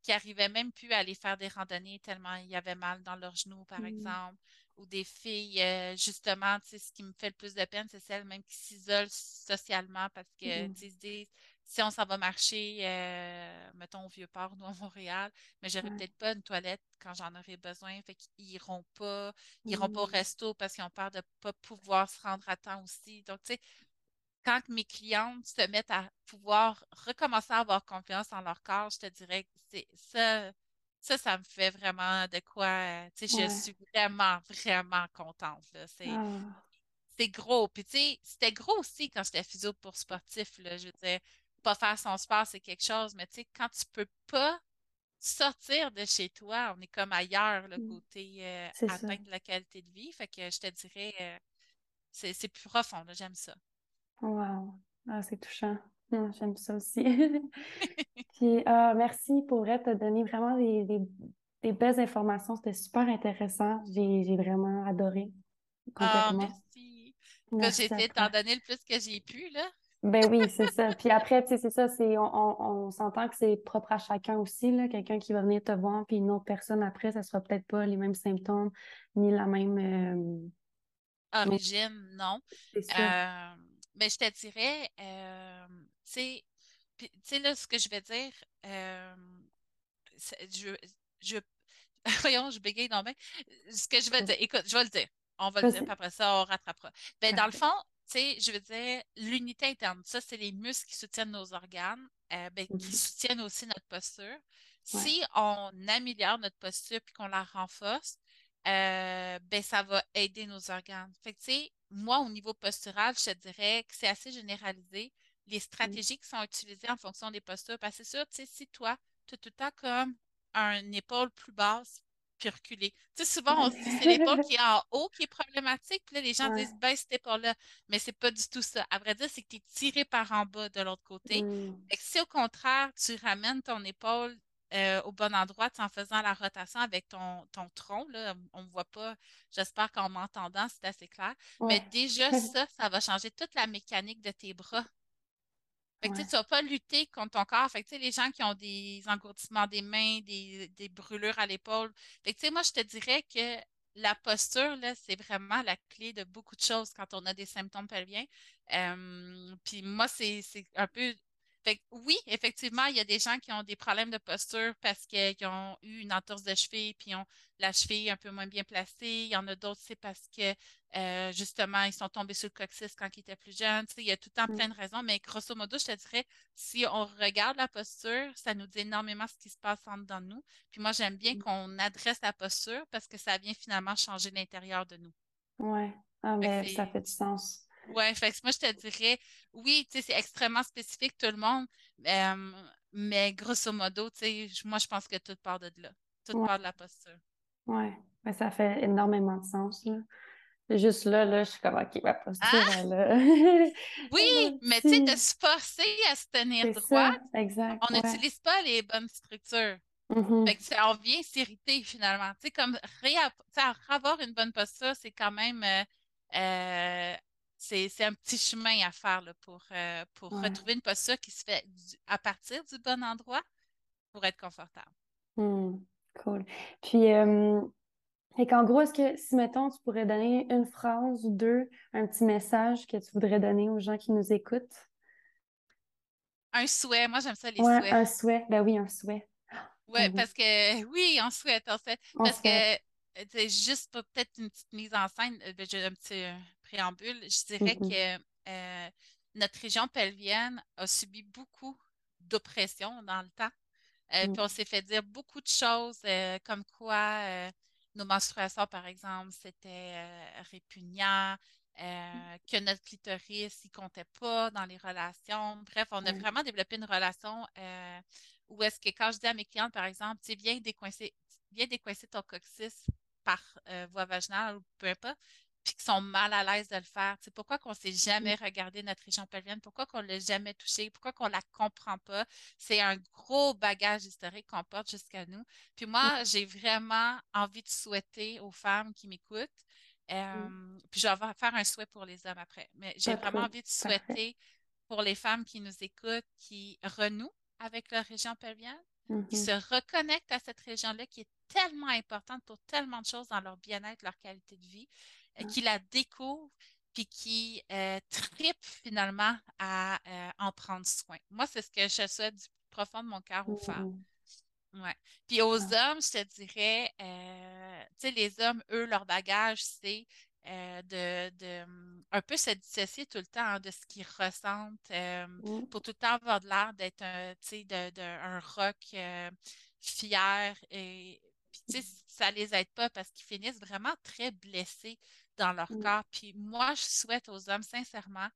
qui arrivaient même plus à aller faire des randonnées tellement il y avait mal dans leurs genoux, par Mm. exemple. Ou des filles, euh, justement, tu sais, ce qui me fait le plus de peine, c'est celles même qui s'isolent socialement parce que, tu Mm. sais, disent, si on s'en va marcher, euh, mettons au Vieux-Port, nous à Montréal, mais j'aurais Ouais. peut-être pas une toilette quand j'en aurais besoin. Fait qu'ils iront pas, ils iront pas au Mm. resto parce qu'ils ont peur de pas pouvoir se rendre à temps aussi. Donc, tu sais, quand mes clientes se mettent à pouvoir recommencer à avoir confiance en leur corps, je te dirais que c'est ça, ça, ça me fait vraiment de quoi, euh, tu sais, je suis vraiment, vraiment contente, là. C'est, Ah. c'est gros. Puis, tu sais, c'était gros aussi quand j'étais physio pour sportif, là. Je veux dire, pas faire son sport, c'est quelque chose, mais tu sais, quand tu peux pas sortir de chez toi, on est comme ailleurs, le Mm. côté euh, ça. atteindre la qualité de vie. Fait que je te dirais, euh, c'est, c'est plus profond, là. J'aime ça. Wow. Ah, c'est touchant. Mm, J'aime ça aussi. Puis, euh, merci pour t'as donné vraiment des, des, des belles informations. C'était super intéressant. J'ai, vraiment adoré Ah, merci. Que j'ai de t'en donner le plus que j'ai pu, là. Ben oui, c'est ça. Puis après, tu sais, c'est ça, c'est, on, on, on s'entend que c'est propre à chacun aussi, là. Quelqu'un qui va venir te voir, puis une autre personne après, ça sera peut-être pas les mêmes symptômes, ni la même, euh, non, Origine, non. c'est ça. Euh, mais je te dirais, euh, tu sais, puis, tu sais, là, ce que je vais dire, euh, je, je, voyons, je bégaye dans bien. Ce que je vais dire, écoute, je vais le dire. On va le dire, puis après ça, on rattrapera. Ben, dans le fond, tu sais, je veux dire, l'unité interne, ça, c'est les muscles qui soutiennent nos organes, euh, ben, qui Mhm. soutiennent aussi notre posture. Ouais. Si on améliore notre posture puis qu'on la renforce, euh, ben, ça va aider nos organes. Fait que, tu sais, moi, au niveau postural, je te dirais que c'est assez généralisé. Les stratégies qui sont utilisées en fonction des postures, parce que c'est sûr, tu sais, si toi, tu as tout le temps comme un épaule plus basse, puis reculer. Tu sais, souvent, on se dit c'est l'épaule qui est en haut qui est problématique, puis là, les gens disent baisse cette épaule-là, mais c'est pas du tout ça. À vrai dire, c'est que tu es tiré par en bas de l'autre côté. Fait que si au contraire, tu ramènes ton épaule euh, au bon endroit, en faisant la rotation avec ton, ton tronc, là, on ne voit pas, j'espère qu'en m'entendant, c'est assez clair, mais déjà ça, ça va changer toute la mécanique de tes bras. Fait que, tu Ouais. tu vas pas lutter contre ton corps. Fait que, tu sais, les gens qui ont des engourdissements des mains, des, des brûlures à l'épaule. Moi, je te dirais que la posture, c'est vraiment la clé de beaucoup de choses quand on a des symptômes pelviens. Euh, puis moi, c'est, c'est un peu... Fait que, oui, effectivement, il y a des gens qui ont des problèmes de posture parce qu'ils ont eu une entorse de cheville, puis ils ont la cheville un peu moins bien placée. Il y en a d'autres, c'est parce que euh, justement, ils sont tombés sur le coccyx quand ils étaient plus jeunes. Tu sais, il y a tout le temps Mm. plein de raisons, mais grosso modo, je te dirais, si on regarde la posture, ça nous dit énormément ce qui se passe en dedans de nous. Puis moi, j'aime bien qu'on adresse la posture parce que ça vient finalement changer l'intérieur de nous. Ouais. Ah, ça fait du sens. Ouais, fait que moi, je te dirais, oui, tu sais, c'est extrêmement spécifique, tout le monde, euh, mais grosso modo, tu sais, moi, je pense que tout part de là. Tout Ouais. part de la posture. Ouais. Ben, ça fait énormément de sens, là. Juste là, là, je suis comme, OK, ma posture, Ah, elle a, oui, mais tu sais, de se forcer à se tenir droit, exact, on ouais. n'utilise pas les bonnes structures. Fait Mhm. que on vient s'irriter finalement. Tu sais, comme avoir une bonne posture, c'est quand même euh, euh, c'est, c'est un petit chemin à faire là, pour, euh, pour Ouais. retrouver une posture qui se fait du- à partir du bon endroit pour être confortable. Hmm. Cool. Puis, euh, fait qu'en gros, est-ce que si, mettons, tu pourrais donner une phrase ou deux, un petit message que tu voudrais donner aux gens qui nous écoutent? Un souhait, moi j'aime ça les Ouais, souhaits. un souhait. Ben oui, un souhait. Ouais, Ben oui, parce que oui, on souhaite, souhaite. on Parce que souhaite. sais, juste pour peut-être une petite mise en scène, euh, ben, j'ai un petit euh, préambule, je dirais Mhm. que euh, notre région pelvienne a subi beaucoup d'oppression dans le temps. Euh, puis on Mm. s'est fait dire beaucoup de choses, euh, comme quoi nos menstruations, par exemple, c'était répugnant. euh, que notre clitoris, il comptait pas dans les relations. Bref, on a vraiment développé une relation où est-ce que quand je dis à mes clientes, par exemple, tu viens décoincer, viens décoincer ton coccyx par voie vaginale ou peu importe, puis qui sont mal à l'aise de le faire. C'est pourquoi qu'on ne s'est jamais mm. regardé notre région pelvienne, pourquoi qu'on ne l'a jamais touché, pourquoi qu'on ne la comprend pas? C'est un gros bagage historique qu'on porte jusqu'à nous. Puis moi, j'ai vraiment envie de souhaiter aux femmes qui m'écoutent, euh, puis je vais faire un souhait pour les hommes après, mais j'ai vraiment envie de souhaiter pour les femmes qui nous écoutent, qui renouent avec leur région pelvienne, qui se reconnectent à cette région-là qui est tellement importante pour tellement de choses dans leur bien-être, leur qualité de vie, qui la découvre puis qui euh, tripe finalement à euh, en prendre soin. Moi, c'est ce que je souhaite du profond de mon cœur aux femmes. Ouais. Puis aux hommes, je te dirais, tu sais, les hommes, eux, leur bagage, c'est de, de, un peu se dissocier tout le temps hein, de ce qu'ils ressentent mmh. pour tout le temps avoir de l'air d'être un, de, de, un rock fier et puis, ça les aide pas parce qu'ils finissent vraiment très blessés dans leur mmh. corps. Puis moi, je souhaite aux hommes, sincèrement,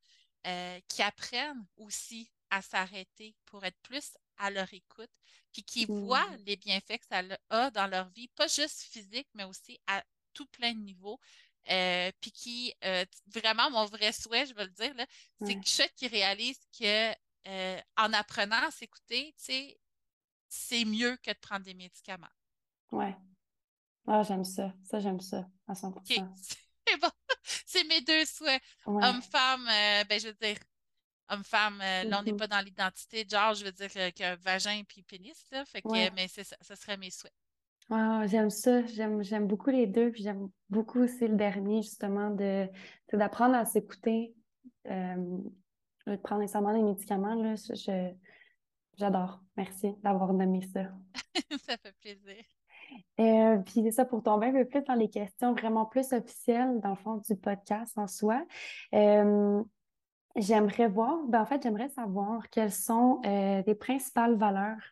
euh, qu'ils apprennent aussi à s'arrêter pour être plus à leur écoute, puis qu'ils voient les bienfaits que ça a dans leur vie, pas juste physique, mais aussi à tout plein de niveaux. Euh, puis qui, euh, vraiment, mon vrai souhait, je veux le dire, c'est que je qu'ils réalisent que en apprenant à s'écouter, c'est mieux que de prendre des médicaments. Ouais. Ah, j'aime ça. Ça, j'aime ça à 100%. C'est mes deux souhaits. Homme-femme, euh, ben, je veux dire, homme-femme, euh, là, on n'est mm-hmm. pas dans l'identité genre, je veux dire euh, qu'un vagin puis pénis, là. Fait que, mais c'est ça, ça serait mes souhaits. Ah, j'aime ça. J'aime, beaucoup les deux. Puis j'aime beaucoup aussi le dernier, justement, de, d'apprendre à s'écouter. de prendre nécessairement les médicaments, là. Je, j'adore. Merci d'avoir nommé ça. ça fait plaisir. Euh, puis c'est ça, pour tomber un peu plus dans les questions vraiment plus officielles, dans le fond, du podcast en soi. Euh, j'aimerais voir, ben en fait, j'aimerais savoir quelles sont euh, les principales valeurs.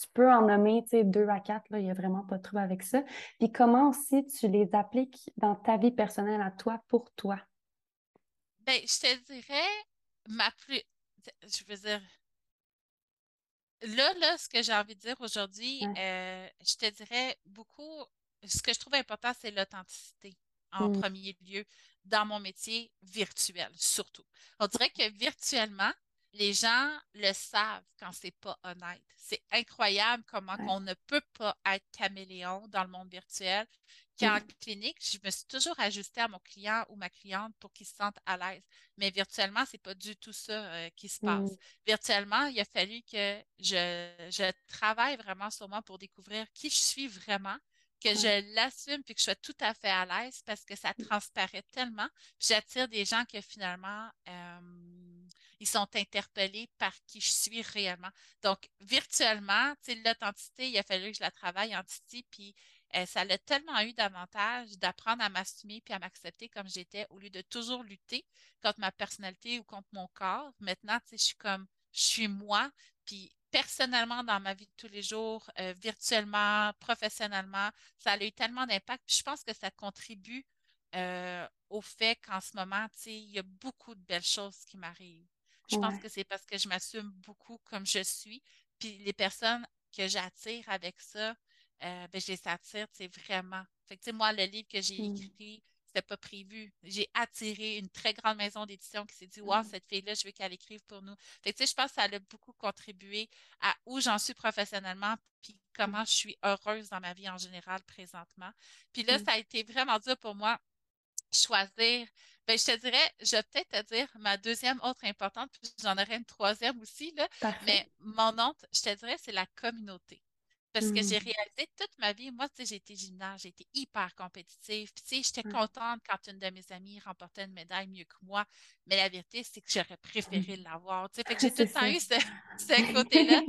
Tu peux en nommer, tu sais, deux à quatre, il n'y a vraiment pas de trouble avec ça. Puis comment aussi tu les appliques dans ta vie personnelle à toi, pour toi? Ben, je te dirais, ma plus, je veux dire, Là, là, ce que j'ai envie de dire aujourd'hui, euh, je te dirais beaucoup, ce que je trouve important, c'est l'authenticité en mmh. premier lieu dans mon métier virtuel, surtout. On dirait que virtuellement, les gens le savent quand c'est pas honnête. C'est incroyable comment on ne peut pas être caméléon dans le monde virtuel. Qu'en clinique, je me suis toujours ajustée à mon client ou ma cliente pour qu'il se sente à l'aise. Mais virtuellement, c'est pas du tout ça euh, qui se passe. Virtuellement, il a fallu que je, je travaille vraiment sur moi pour découvrir qui je suis vraiment, que je l'assume puis que je sois tout à fait à l'aise parce que ça transparaît tellement. J'attire des gens que finalement, euh, ils sont interpellés par qui je suis réellement. Donc, virtuellement, l'authenticité, il a fallu que je la travaille en Titi, puis euh, ça a tellement eu d'avantages d'apprendre à m'assumer puis à m'accepter comme j'étais au lieu de toujours lutter contre ma personnalité ou contre mon corps. Maintenant, je suis comme, je suis moi, puis personnellement dans ma vie de tous les jours, euh, virtuellement, professionnellement, ça a eu tellement d'impact. je pense que ça contribue euh, au fait qu'en ce moment, il y a beaucoup de belles choses qui m'arrivent. Je pense que c'est parce que je m'assume beaucoup comme je suis. Puis les personnes que j'attire avec ça, euh, ben, je les attire, c'est vraiment. Fait que, moi, le livre que j'ai mmh. écrit, c'était pas prévu. J'ai attiré une très grande maison d'édition qui s'est dit, wow, mmh. cette fille-là, je veux qu'elle écrive pour nous. Fait que, je pense que ça a beaucoup contribué à où j'en suis professionnellement, puis comment je suis heureuse dans ma vie en général présentement. Puis là, ça a été vraiment dur pour moi choisir ben, je te dirais, je vais peut-être te dire ma deuxième autre importante, puis j'en aurais une troisième aussi, là. Mais mon autre, je te dirais, c'est la communauté. Parce que j'ai mmh. réalisé toute ma vie, moi, tu sais, j'ai été gymnaste, j'ai été hyper compétitive. Puis, tu sais, j'étais contente quand une de mes amies remportait une médaille mieux que moi. Mais la vérité, c'est que j'aurais préféré l'avoir. Tu sais, fait que j'ai tout le temps eu ce côté-là.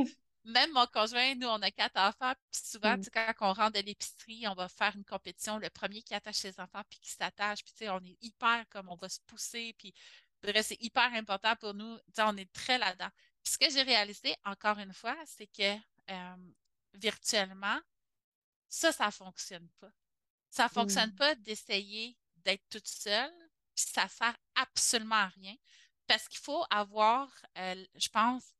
même mon conjoint, nous, on a quatre enfants, puis souvent, mm. quand on rentre de l'épicerie, on va faire une compétition, le premier qui attache ses enfants, puis qui s'attache, puis tu sais, on est hyper comme on va se pousser, puis bref, c'est hyper important pour nous, tu sais, on est très là-dedans. Puis ce que j'ai réalisé, encore une fois, c'est que euh, virtuellement, ça, ça ne fonctionne pas. Ça ne fonctionne mm. pas d'essayer d'être toute seule, puis ça sert absolument à rien. Parce qu'il faut avoir, euh, je pense,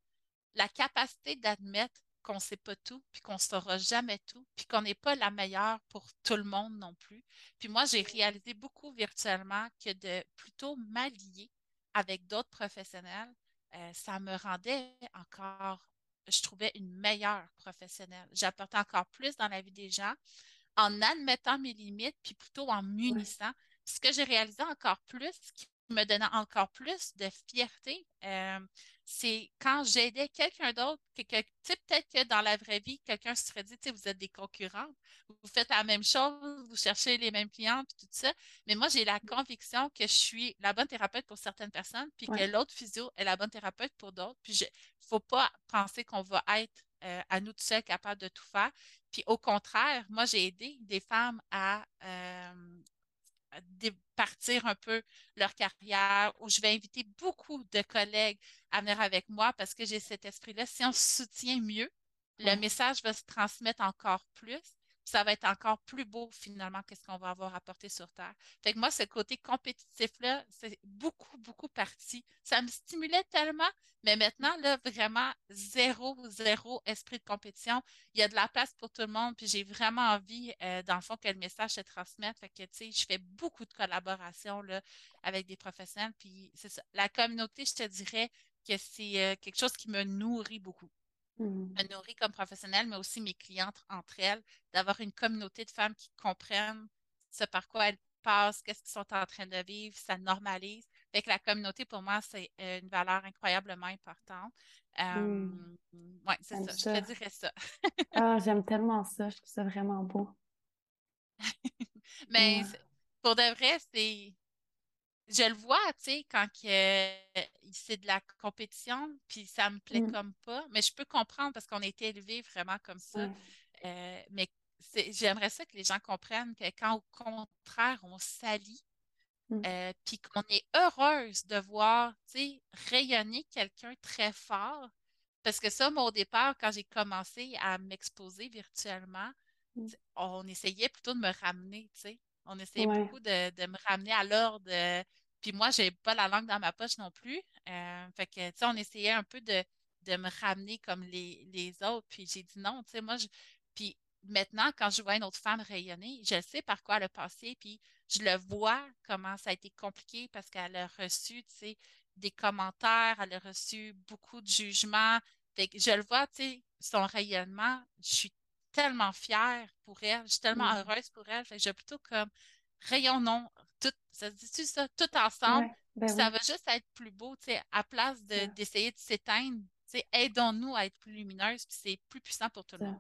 la capacité d'admettre qu'on ne sait pas tout, puis qu'on ne saura jamais tout, puis qu'on n'est pas la meilleure pour tout le monde non plus. Puis moi, j'ai réalisé beaucoup virtuellement que de plutôt m'allier avec d'autres professionnels, euh, ça me rendait encore, je trouvais une meilleure professionnelle. J'apportais encore plus dans la vie des gens en admettant mes limites, puis plutôt en m'unissant. Ce que j'ai réalisé encore plus, qui me donnait encore plus de fierté, euh, c'est quand j'aidais quelqu'un d'autre, que, peut-être que dans la vraie vie, quelqu'un se serait dit, vous êtes des concurrents, vous faites la même chose, vous cherchez les mêmes clients, puis tout ça. Mais moi, j'ai la conviction que je suis la bonne thérapeute pour certaines personnes, puis que l'autre physio est la bonne thérapeute pour d'autres. Puis il ne faut pas penser qu'on va être euh, à nous tout seuls capables de tout faire. Puis au contraire, moi, j'ai aidé des femmes à, euh, partir un peu leur carrière, où je vais inviter beaucoup de collègues à venir avec moi parce que j'ai cet esprit-là. Si on se soutient mieux, le message va se transmettre encore plus ça va être encore plus beau finalement qu'est-ce qu'on va avoir apporté sur Terre. Fait que moi, ce côté compétitif-là, c'est beaucoup, beaucoup parti. Ça me stimulait tellement, mais maintenant, là, vraiment, zéro, zéro esprit de compétition. Il y a de la place pour tout le monde, puis j'ai vraiment envie, euh, dans le fond, que le message se transmette. Fait que, tu sais, je fais beaucoup de collaborations là, avec des professionnels, puis c'est ça. La communauté, je te dirais que c'est euh, quelque chose qui me nourrit beaucoup. Mm. me nourrir comme professionnelle, mais aussi mes clientes entre elles, d'avoir une communauté de femmes qui comprennent ce par quoi elles passent, qu'est-ce qu'elles sont en train de vivre, ça normalise. Fait que la communauté, pour moi, c'est euh, une valeur incroyablement importante. Mm. Oui, c'est ça. Je te dirais ça. ah, j'aime tellement ça. Je trouve ça vraiment beau. mais pour de vrai, c'est je le vois, tu sais, quand c'est de la compétition, puis ça me plaît mm. comme pas. Mais je peux comprendre parce qu'on a été élevés vraiment comme ça. Euh, mais j'aimerais ça que les gens comprennent que quand au contraire, on s'allie, mm. euh, puis qu'on est heureuse de voir, tu sais, rayonner quelqu'un très fort. Parce que ça, moi, au départ, quand j'ai commencé à m'exposer virtuellement, mm. on essayait plutôt de me ramener, tu sais. On essayait beaucoup de, me ramener à l'ordre. Puis moi, j'ai pas la langue dans ma poche non plus. Euh, fait que, tu sais, on essayait un peu de, me ramener comme les, autres. Puis j'ai dit non, tu sais, moi, je... Puis maintenant, quand je vois une autre femme rayonner, je sais par quoi elle a passé, puis je le vois comment ça a été compliqué parce qu'elle a reçu, tu sais, des commentaires, elle a reçu beaucoup de jugements. Fait que je le vois, tu sais, son rayonnement, je suis tellement fière pour elle, je suis tellement mm. heureuse pour elle. Fait que j'ai plutôt comme rayonnons tout, ça se dit-tu ça, tout ensemble? Ben ça va juste être plus beau, tu sais, à place d'essayer de, s'éteindre, tu sais, aidons-nous à être plus lumineuses, puis c'est plus puissant pour tout le monde.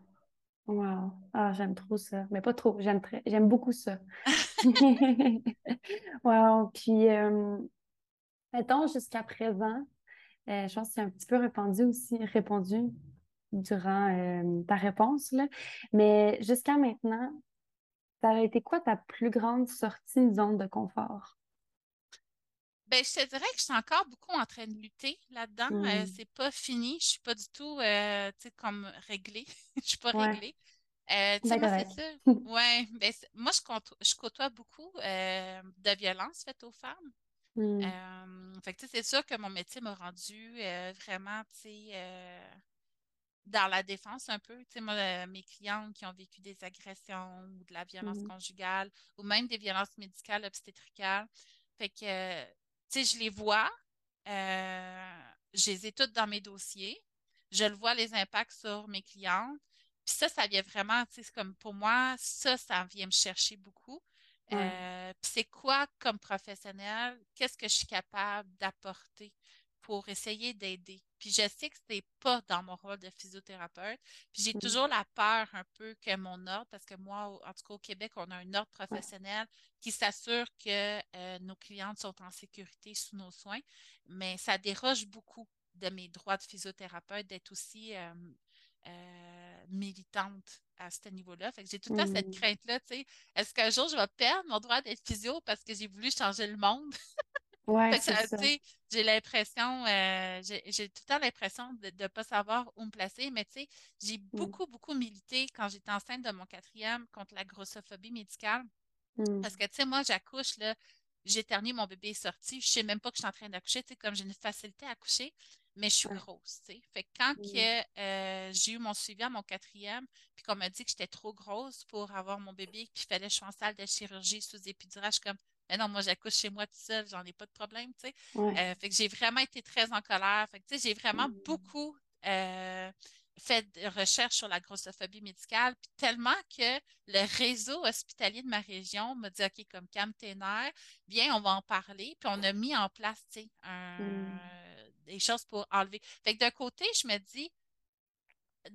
Wow. Ah, j'aime trop ça. Mais pas trop, j'aime très, j'aime beaucoup ça. wow. Puis, euh, mettons, jusqu'à présent, euh, je pense que c'est un petit peu répandu aussi, répondu durant euh, ta réponse, là. Mais jusqu'à maintenant, ça a été quoi ta plus grande sortie de zone de confort? Ben, je te dirais que je suis encore beaucoup en train de lutter là-dedans. Euh, c'est pas fini. Je suis pas du tout euh, comme réglée. je suis pas réglée. Euh, tu sais, moi, c'est ça. Ouais, ben, moi, je, côtoie beaucoup de violences faites aux femmes. Fait que, c'est sûr que mon métier m'a rendu vraiment, tu sais, dans la défense un peu. Tu sais, moi, euh, mes clientes qui ont vécu des agressions ou de la violence mmh conjugale ou même des violences médicales obstétricales. Fait que, tu sais, je les vois, euh, je les ai toutes dans mes dossiers. Je le vois, les impacts sur mes clientes. Puis ça, ça vient vraiment, tu sais, c'est comme pour moi, ça, ça vient me chercher beaucoup. Euh, puis c'est quoi comme professionnel, qu'est-ce que je suis capable d'apporter? Pour essayer d'aider. Puis je sais que ce n'est pas dans mon rôle de physiothérapeute. Puis j'ai toujours la peur un peu que mon ordre, parce que moi, en tout cas au Québec, on a un ordre professionnel qui s'assure que euh, nos clientes sont en sécurité sous nos soins, mais ça déroge beaucoup de mes droits de physiothérapeute d'être aussi euh, euh, militante à ce niveau-là. Fait que j'ai tout le temps cette mmh. crainte-là, tu sais. Est-ce qu'un jour je vais perdre mon droit d'être physio parce que j'ai voulu changer le monde? Ouais. J'ai l'impression, euh, j'ai tout le temps l'impression de ne pas savoir où me placer, mais tu sais, j'ai mmh. beaucoup, beaucoup milité quand j'étais enceinte de mon quatrième contre la grossophobie médicale. Parce que, tu sais, moi, j'accouche, là, j'ai terminé, mon bébé est sorti. Je sais même pas que je suis en train d'accoucher, tu sais, comme j'ai une facilité à accoucher, mais je suis grosse, tu sais. Fait que quand que, euh, j'ai eu mon suivi à mon quatrième, puis qu'on m'a dit que j'étais trop grosse pour avoir mon bébé, puis fallait que je sois en salle de chirurgie sous suis comme, mais non, moi, j'accouche chez moi tout seul, j'en ai pas de problème, tu sais. Euh, fait que j'ai vraiment été très en colère. Fait que, tu sais, j'ai vraiment mmh. beaucoup euh, fait de recherches sur la grossophobie médicale, puis tellement que le réseau hospitalier de ma région m'a dit, OK, comme tes nerfs, bien, on va en parler, puis on a mis en place, tu sais, mmh. des choses pour enlever. Fait que d'un côté, je me dis,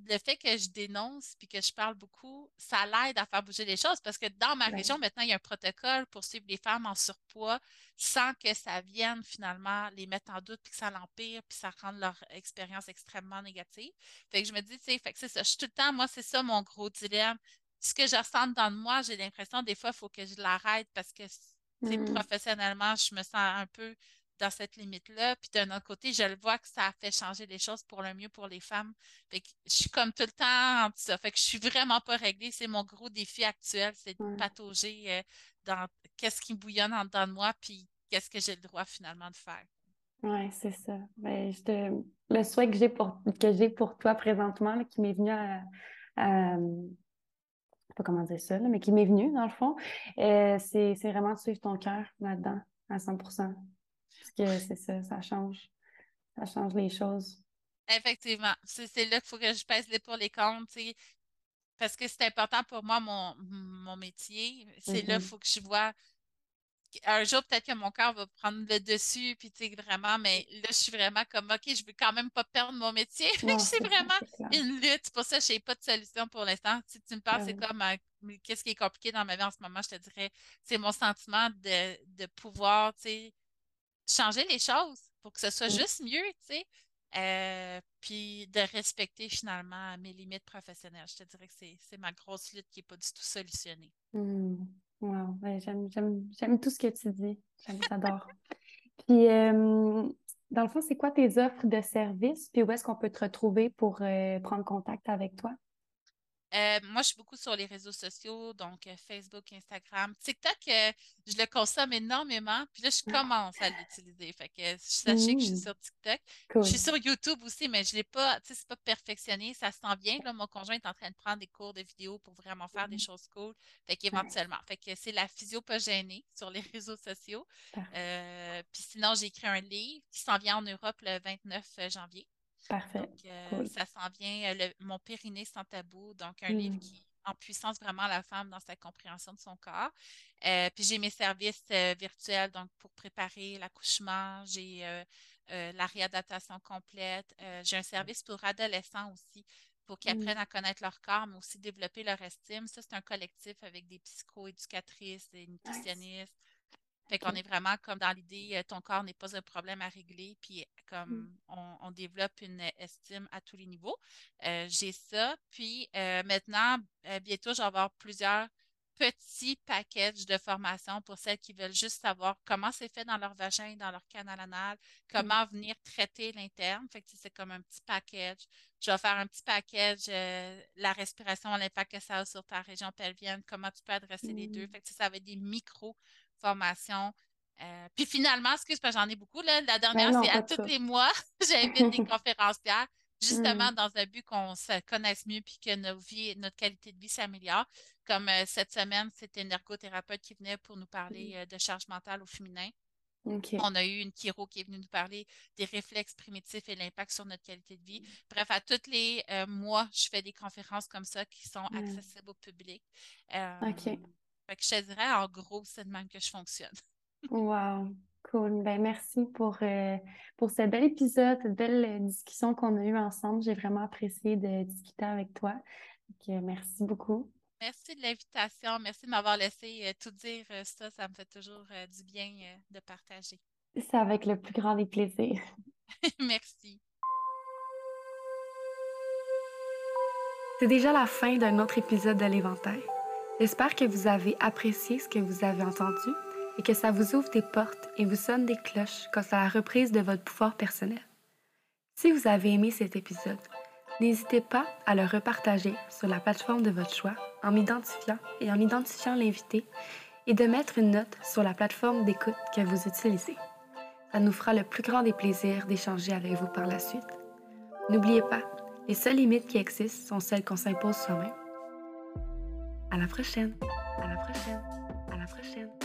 le fait que je dénonce puis que je parle beaucoup, ça l'aide à faire bouger les choses parce que dans ma région, maintenant, il y a un protocole pour suivre les femmes en surpoids sans que ça vienne finalement les mettre en doute puis que ça l'empire puis ça rende leur expérience extrêmement négative. Fait que je me dis, tu sais, fait que c'est ça. Je suis tout le temps, moi, c'est ça mon gros dilemme. Ce que je ressens dans moi, j'ai l'impression des fois, il faut que je l'arrête parce que mmh. professionnellement, je me sens un peu dans cette limite-là. Puis d'un autre côté, je le vois que ça a fait changer les choses pour le mieux pour les femmes. Fait que je suis comme tout le temps en ça. Fait que je suis vraiment pas réglée. C'est mon gros défi actuel, c'est de patauger euh, dans qu'est-ce qui bouillonne en dedans de moi, puis qu'est-ce que j'ai le droit finalement de faire. Oui, c'est ça. Ben, je te... Le souhait que j'ai pour, que j'ai pour toi présentement, qui m'est venu à, à pas comment dire ça, mais qui m'est venu, dans le fond, euh, c'est, vraiment de suivre ton cœur là-dedans, à 100 parce que c'est ça, ça change. Ça change les choses. Effectivement. C'est là qu'il faut que je pèse les pour les comptes, parce que c'est important pour moi, mon, mon métier. C'est là qu'il mm-hmm. faut que je vois. Un jour, peut-être que mon cœur va prendre le dessus, puis tu sais, vraiment, mais là, je suis vraiment comme, OK, je veux quand même pas perdre mon métier. c'est vraiment une lutte. Pour ça, je n'ai pas de solution pour l'instant. Si tu me parles, c'est comme, qu'est-ce qui est compliqué dans ma vie en ce moment, je te dirais, c'est mon sentiment de, de pouvoir, tu sais, changer les choses pour que ce soit juste mieux, tu sais. Euh, puis de respecter finalement mes limites professionnelles. Je te dirais que c'est ma grosse lutte qui n'est pas du tout solutionnée. Mmh. Wow. J'aime tout ce que tu dis. J'adore. puis, euh, dans le fond, c'est quoi tes offres de services? Puis où est-ce qu'on peut te retrouver pour euh, prendre contact avec toi? Euh, moi, je suis beaucoup sur les réseaux sociaux, donc euh, Facebook, Instagram. TikTok, euh, je le consomme énormément. Puis là, je commence à l'utiliser. Fait que sachez que je suis sur TikTok. Je suis sur YouTube aussi, mais je ne l'ai pas, tu sais, c'est pas perfectionné. Ça s'en vient. Là, mon conjoint est en train de prendre des cours de vidéo pour vraiment faire des mmh. choses cool. Fait qu'éventuellement. Fait que c'est la physio pas gênée sur les réseaux sociaux. puis sinon, j'ai écrit un livre qui s'en vient en Europe le 29 janvier. Parfait. Donc, euh, ça s'en vient, euh, mon périnée sans tabou, donc un livre mmh. qui en puissance vraiment la femme dans sa compréhension de son corps. Euh, puis j'ai mes services virtuels, donc pour préparer l'accouchement, j'ai la réadaptation complète. j'ai un service pour adolescents aussi, pour qu'ils mmh. apprennent à connaître leur corps, mais aussi développer leur estime. Ça, c'est un collectif avec des psychoéducatrices, des nutritionnistes. Fait qu'on est vraiment comme dans l'idée, euh, ton corps n'est pas un problème à régler, puis comme mmh. on, développe une estime à tous les niveaux. Euh, j'ai ça. Puis euh, maintenant, bientôt, je vais avoir plusieurs petits packages de formation pour celles qui veulent juste savoir comment c'est fait dans leur vagin, dans leur canal anal, mmh. comment venir traiter l'interne. Fait que c'est comme un petit package. Je vais faire un petit package, la respiration, l'impact que ça a sur ta région pelvienne, comment tu peux adresser les deux. Mmh. Fait que ça va être des micro formation. Euh, puis finalement, excuse, parce j'en ai beaucoup, là, la dernière, c'est à tous les mois, j'invite des conférencières, justement mm. dans un but qu'on se connaisse mieux puis que notre vie, notre qualité de vie s'améliore. Comme euh, cette semaine, c'était une ergothérapeute qui venait pour nous parler mm. euh, de charge mentale au féminin. On a eu une chiro qui est venue nous parler des réflexes primitifs et l'impact sur notre qualité de vie. Mm. Bref, à tous les mois, je fais des conférences comme ça qui sont accessibles au public. OK. Fait que je te dirais, en gros, c'est de même que je fonctionne. wow, cool. Ben, merci pour, euh, pour ce bel épisode, cette belle euh, discussion qu'on a eue ensemble. J'ai vraiment apprécié de discuter avec toi. Donc, merci beaucoup. Merci de l'invitation. Merci de m'avoir laissé euh, tout dire ça. Ça me fait toujours du bien de partager. C'est avec le plus grand des plaisirs. merci. C'est déjà la fin d'un autre épisode de l'éventail. J'espère que vous avez apprécié ce que vous avez entendu et que ça vous ouvre des portes et vous sonne des cloches quant à la reprise de votre pouvoir personnel. Si vous avez aimé cet épisode, n'hésitez pas à le repartager sur la plateforme de votre choix en m'identifiant et en identifiant l'invité et de mettre une note sur la plateforme d'écoute que vous utilisez. Ça nous fera le plus grand des plaisirs d'échanger avec vous par la suite. N'oubliez pas, les seules limites qui existent sont celles qu'on s'impose soi-même. À la prochaine! À la prochaine! À la prochaine!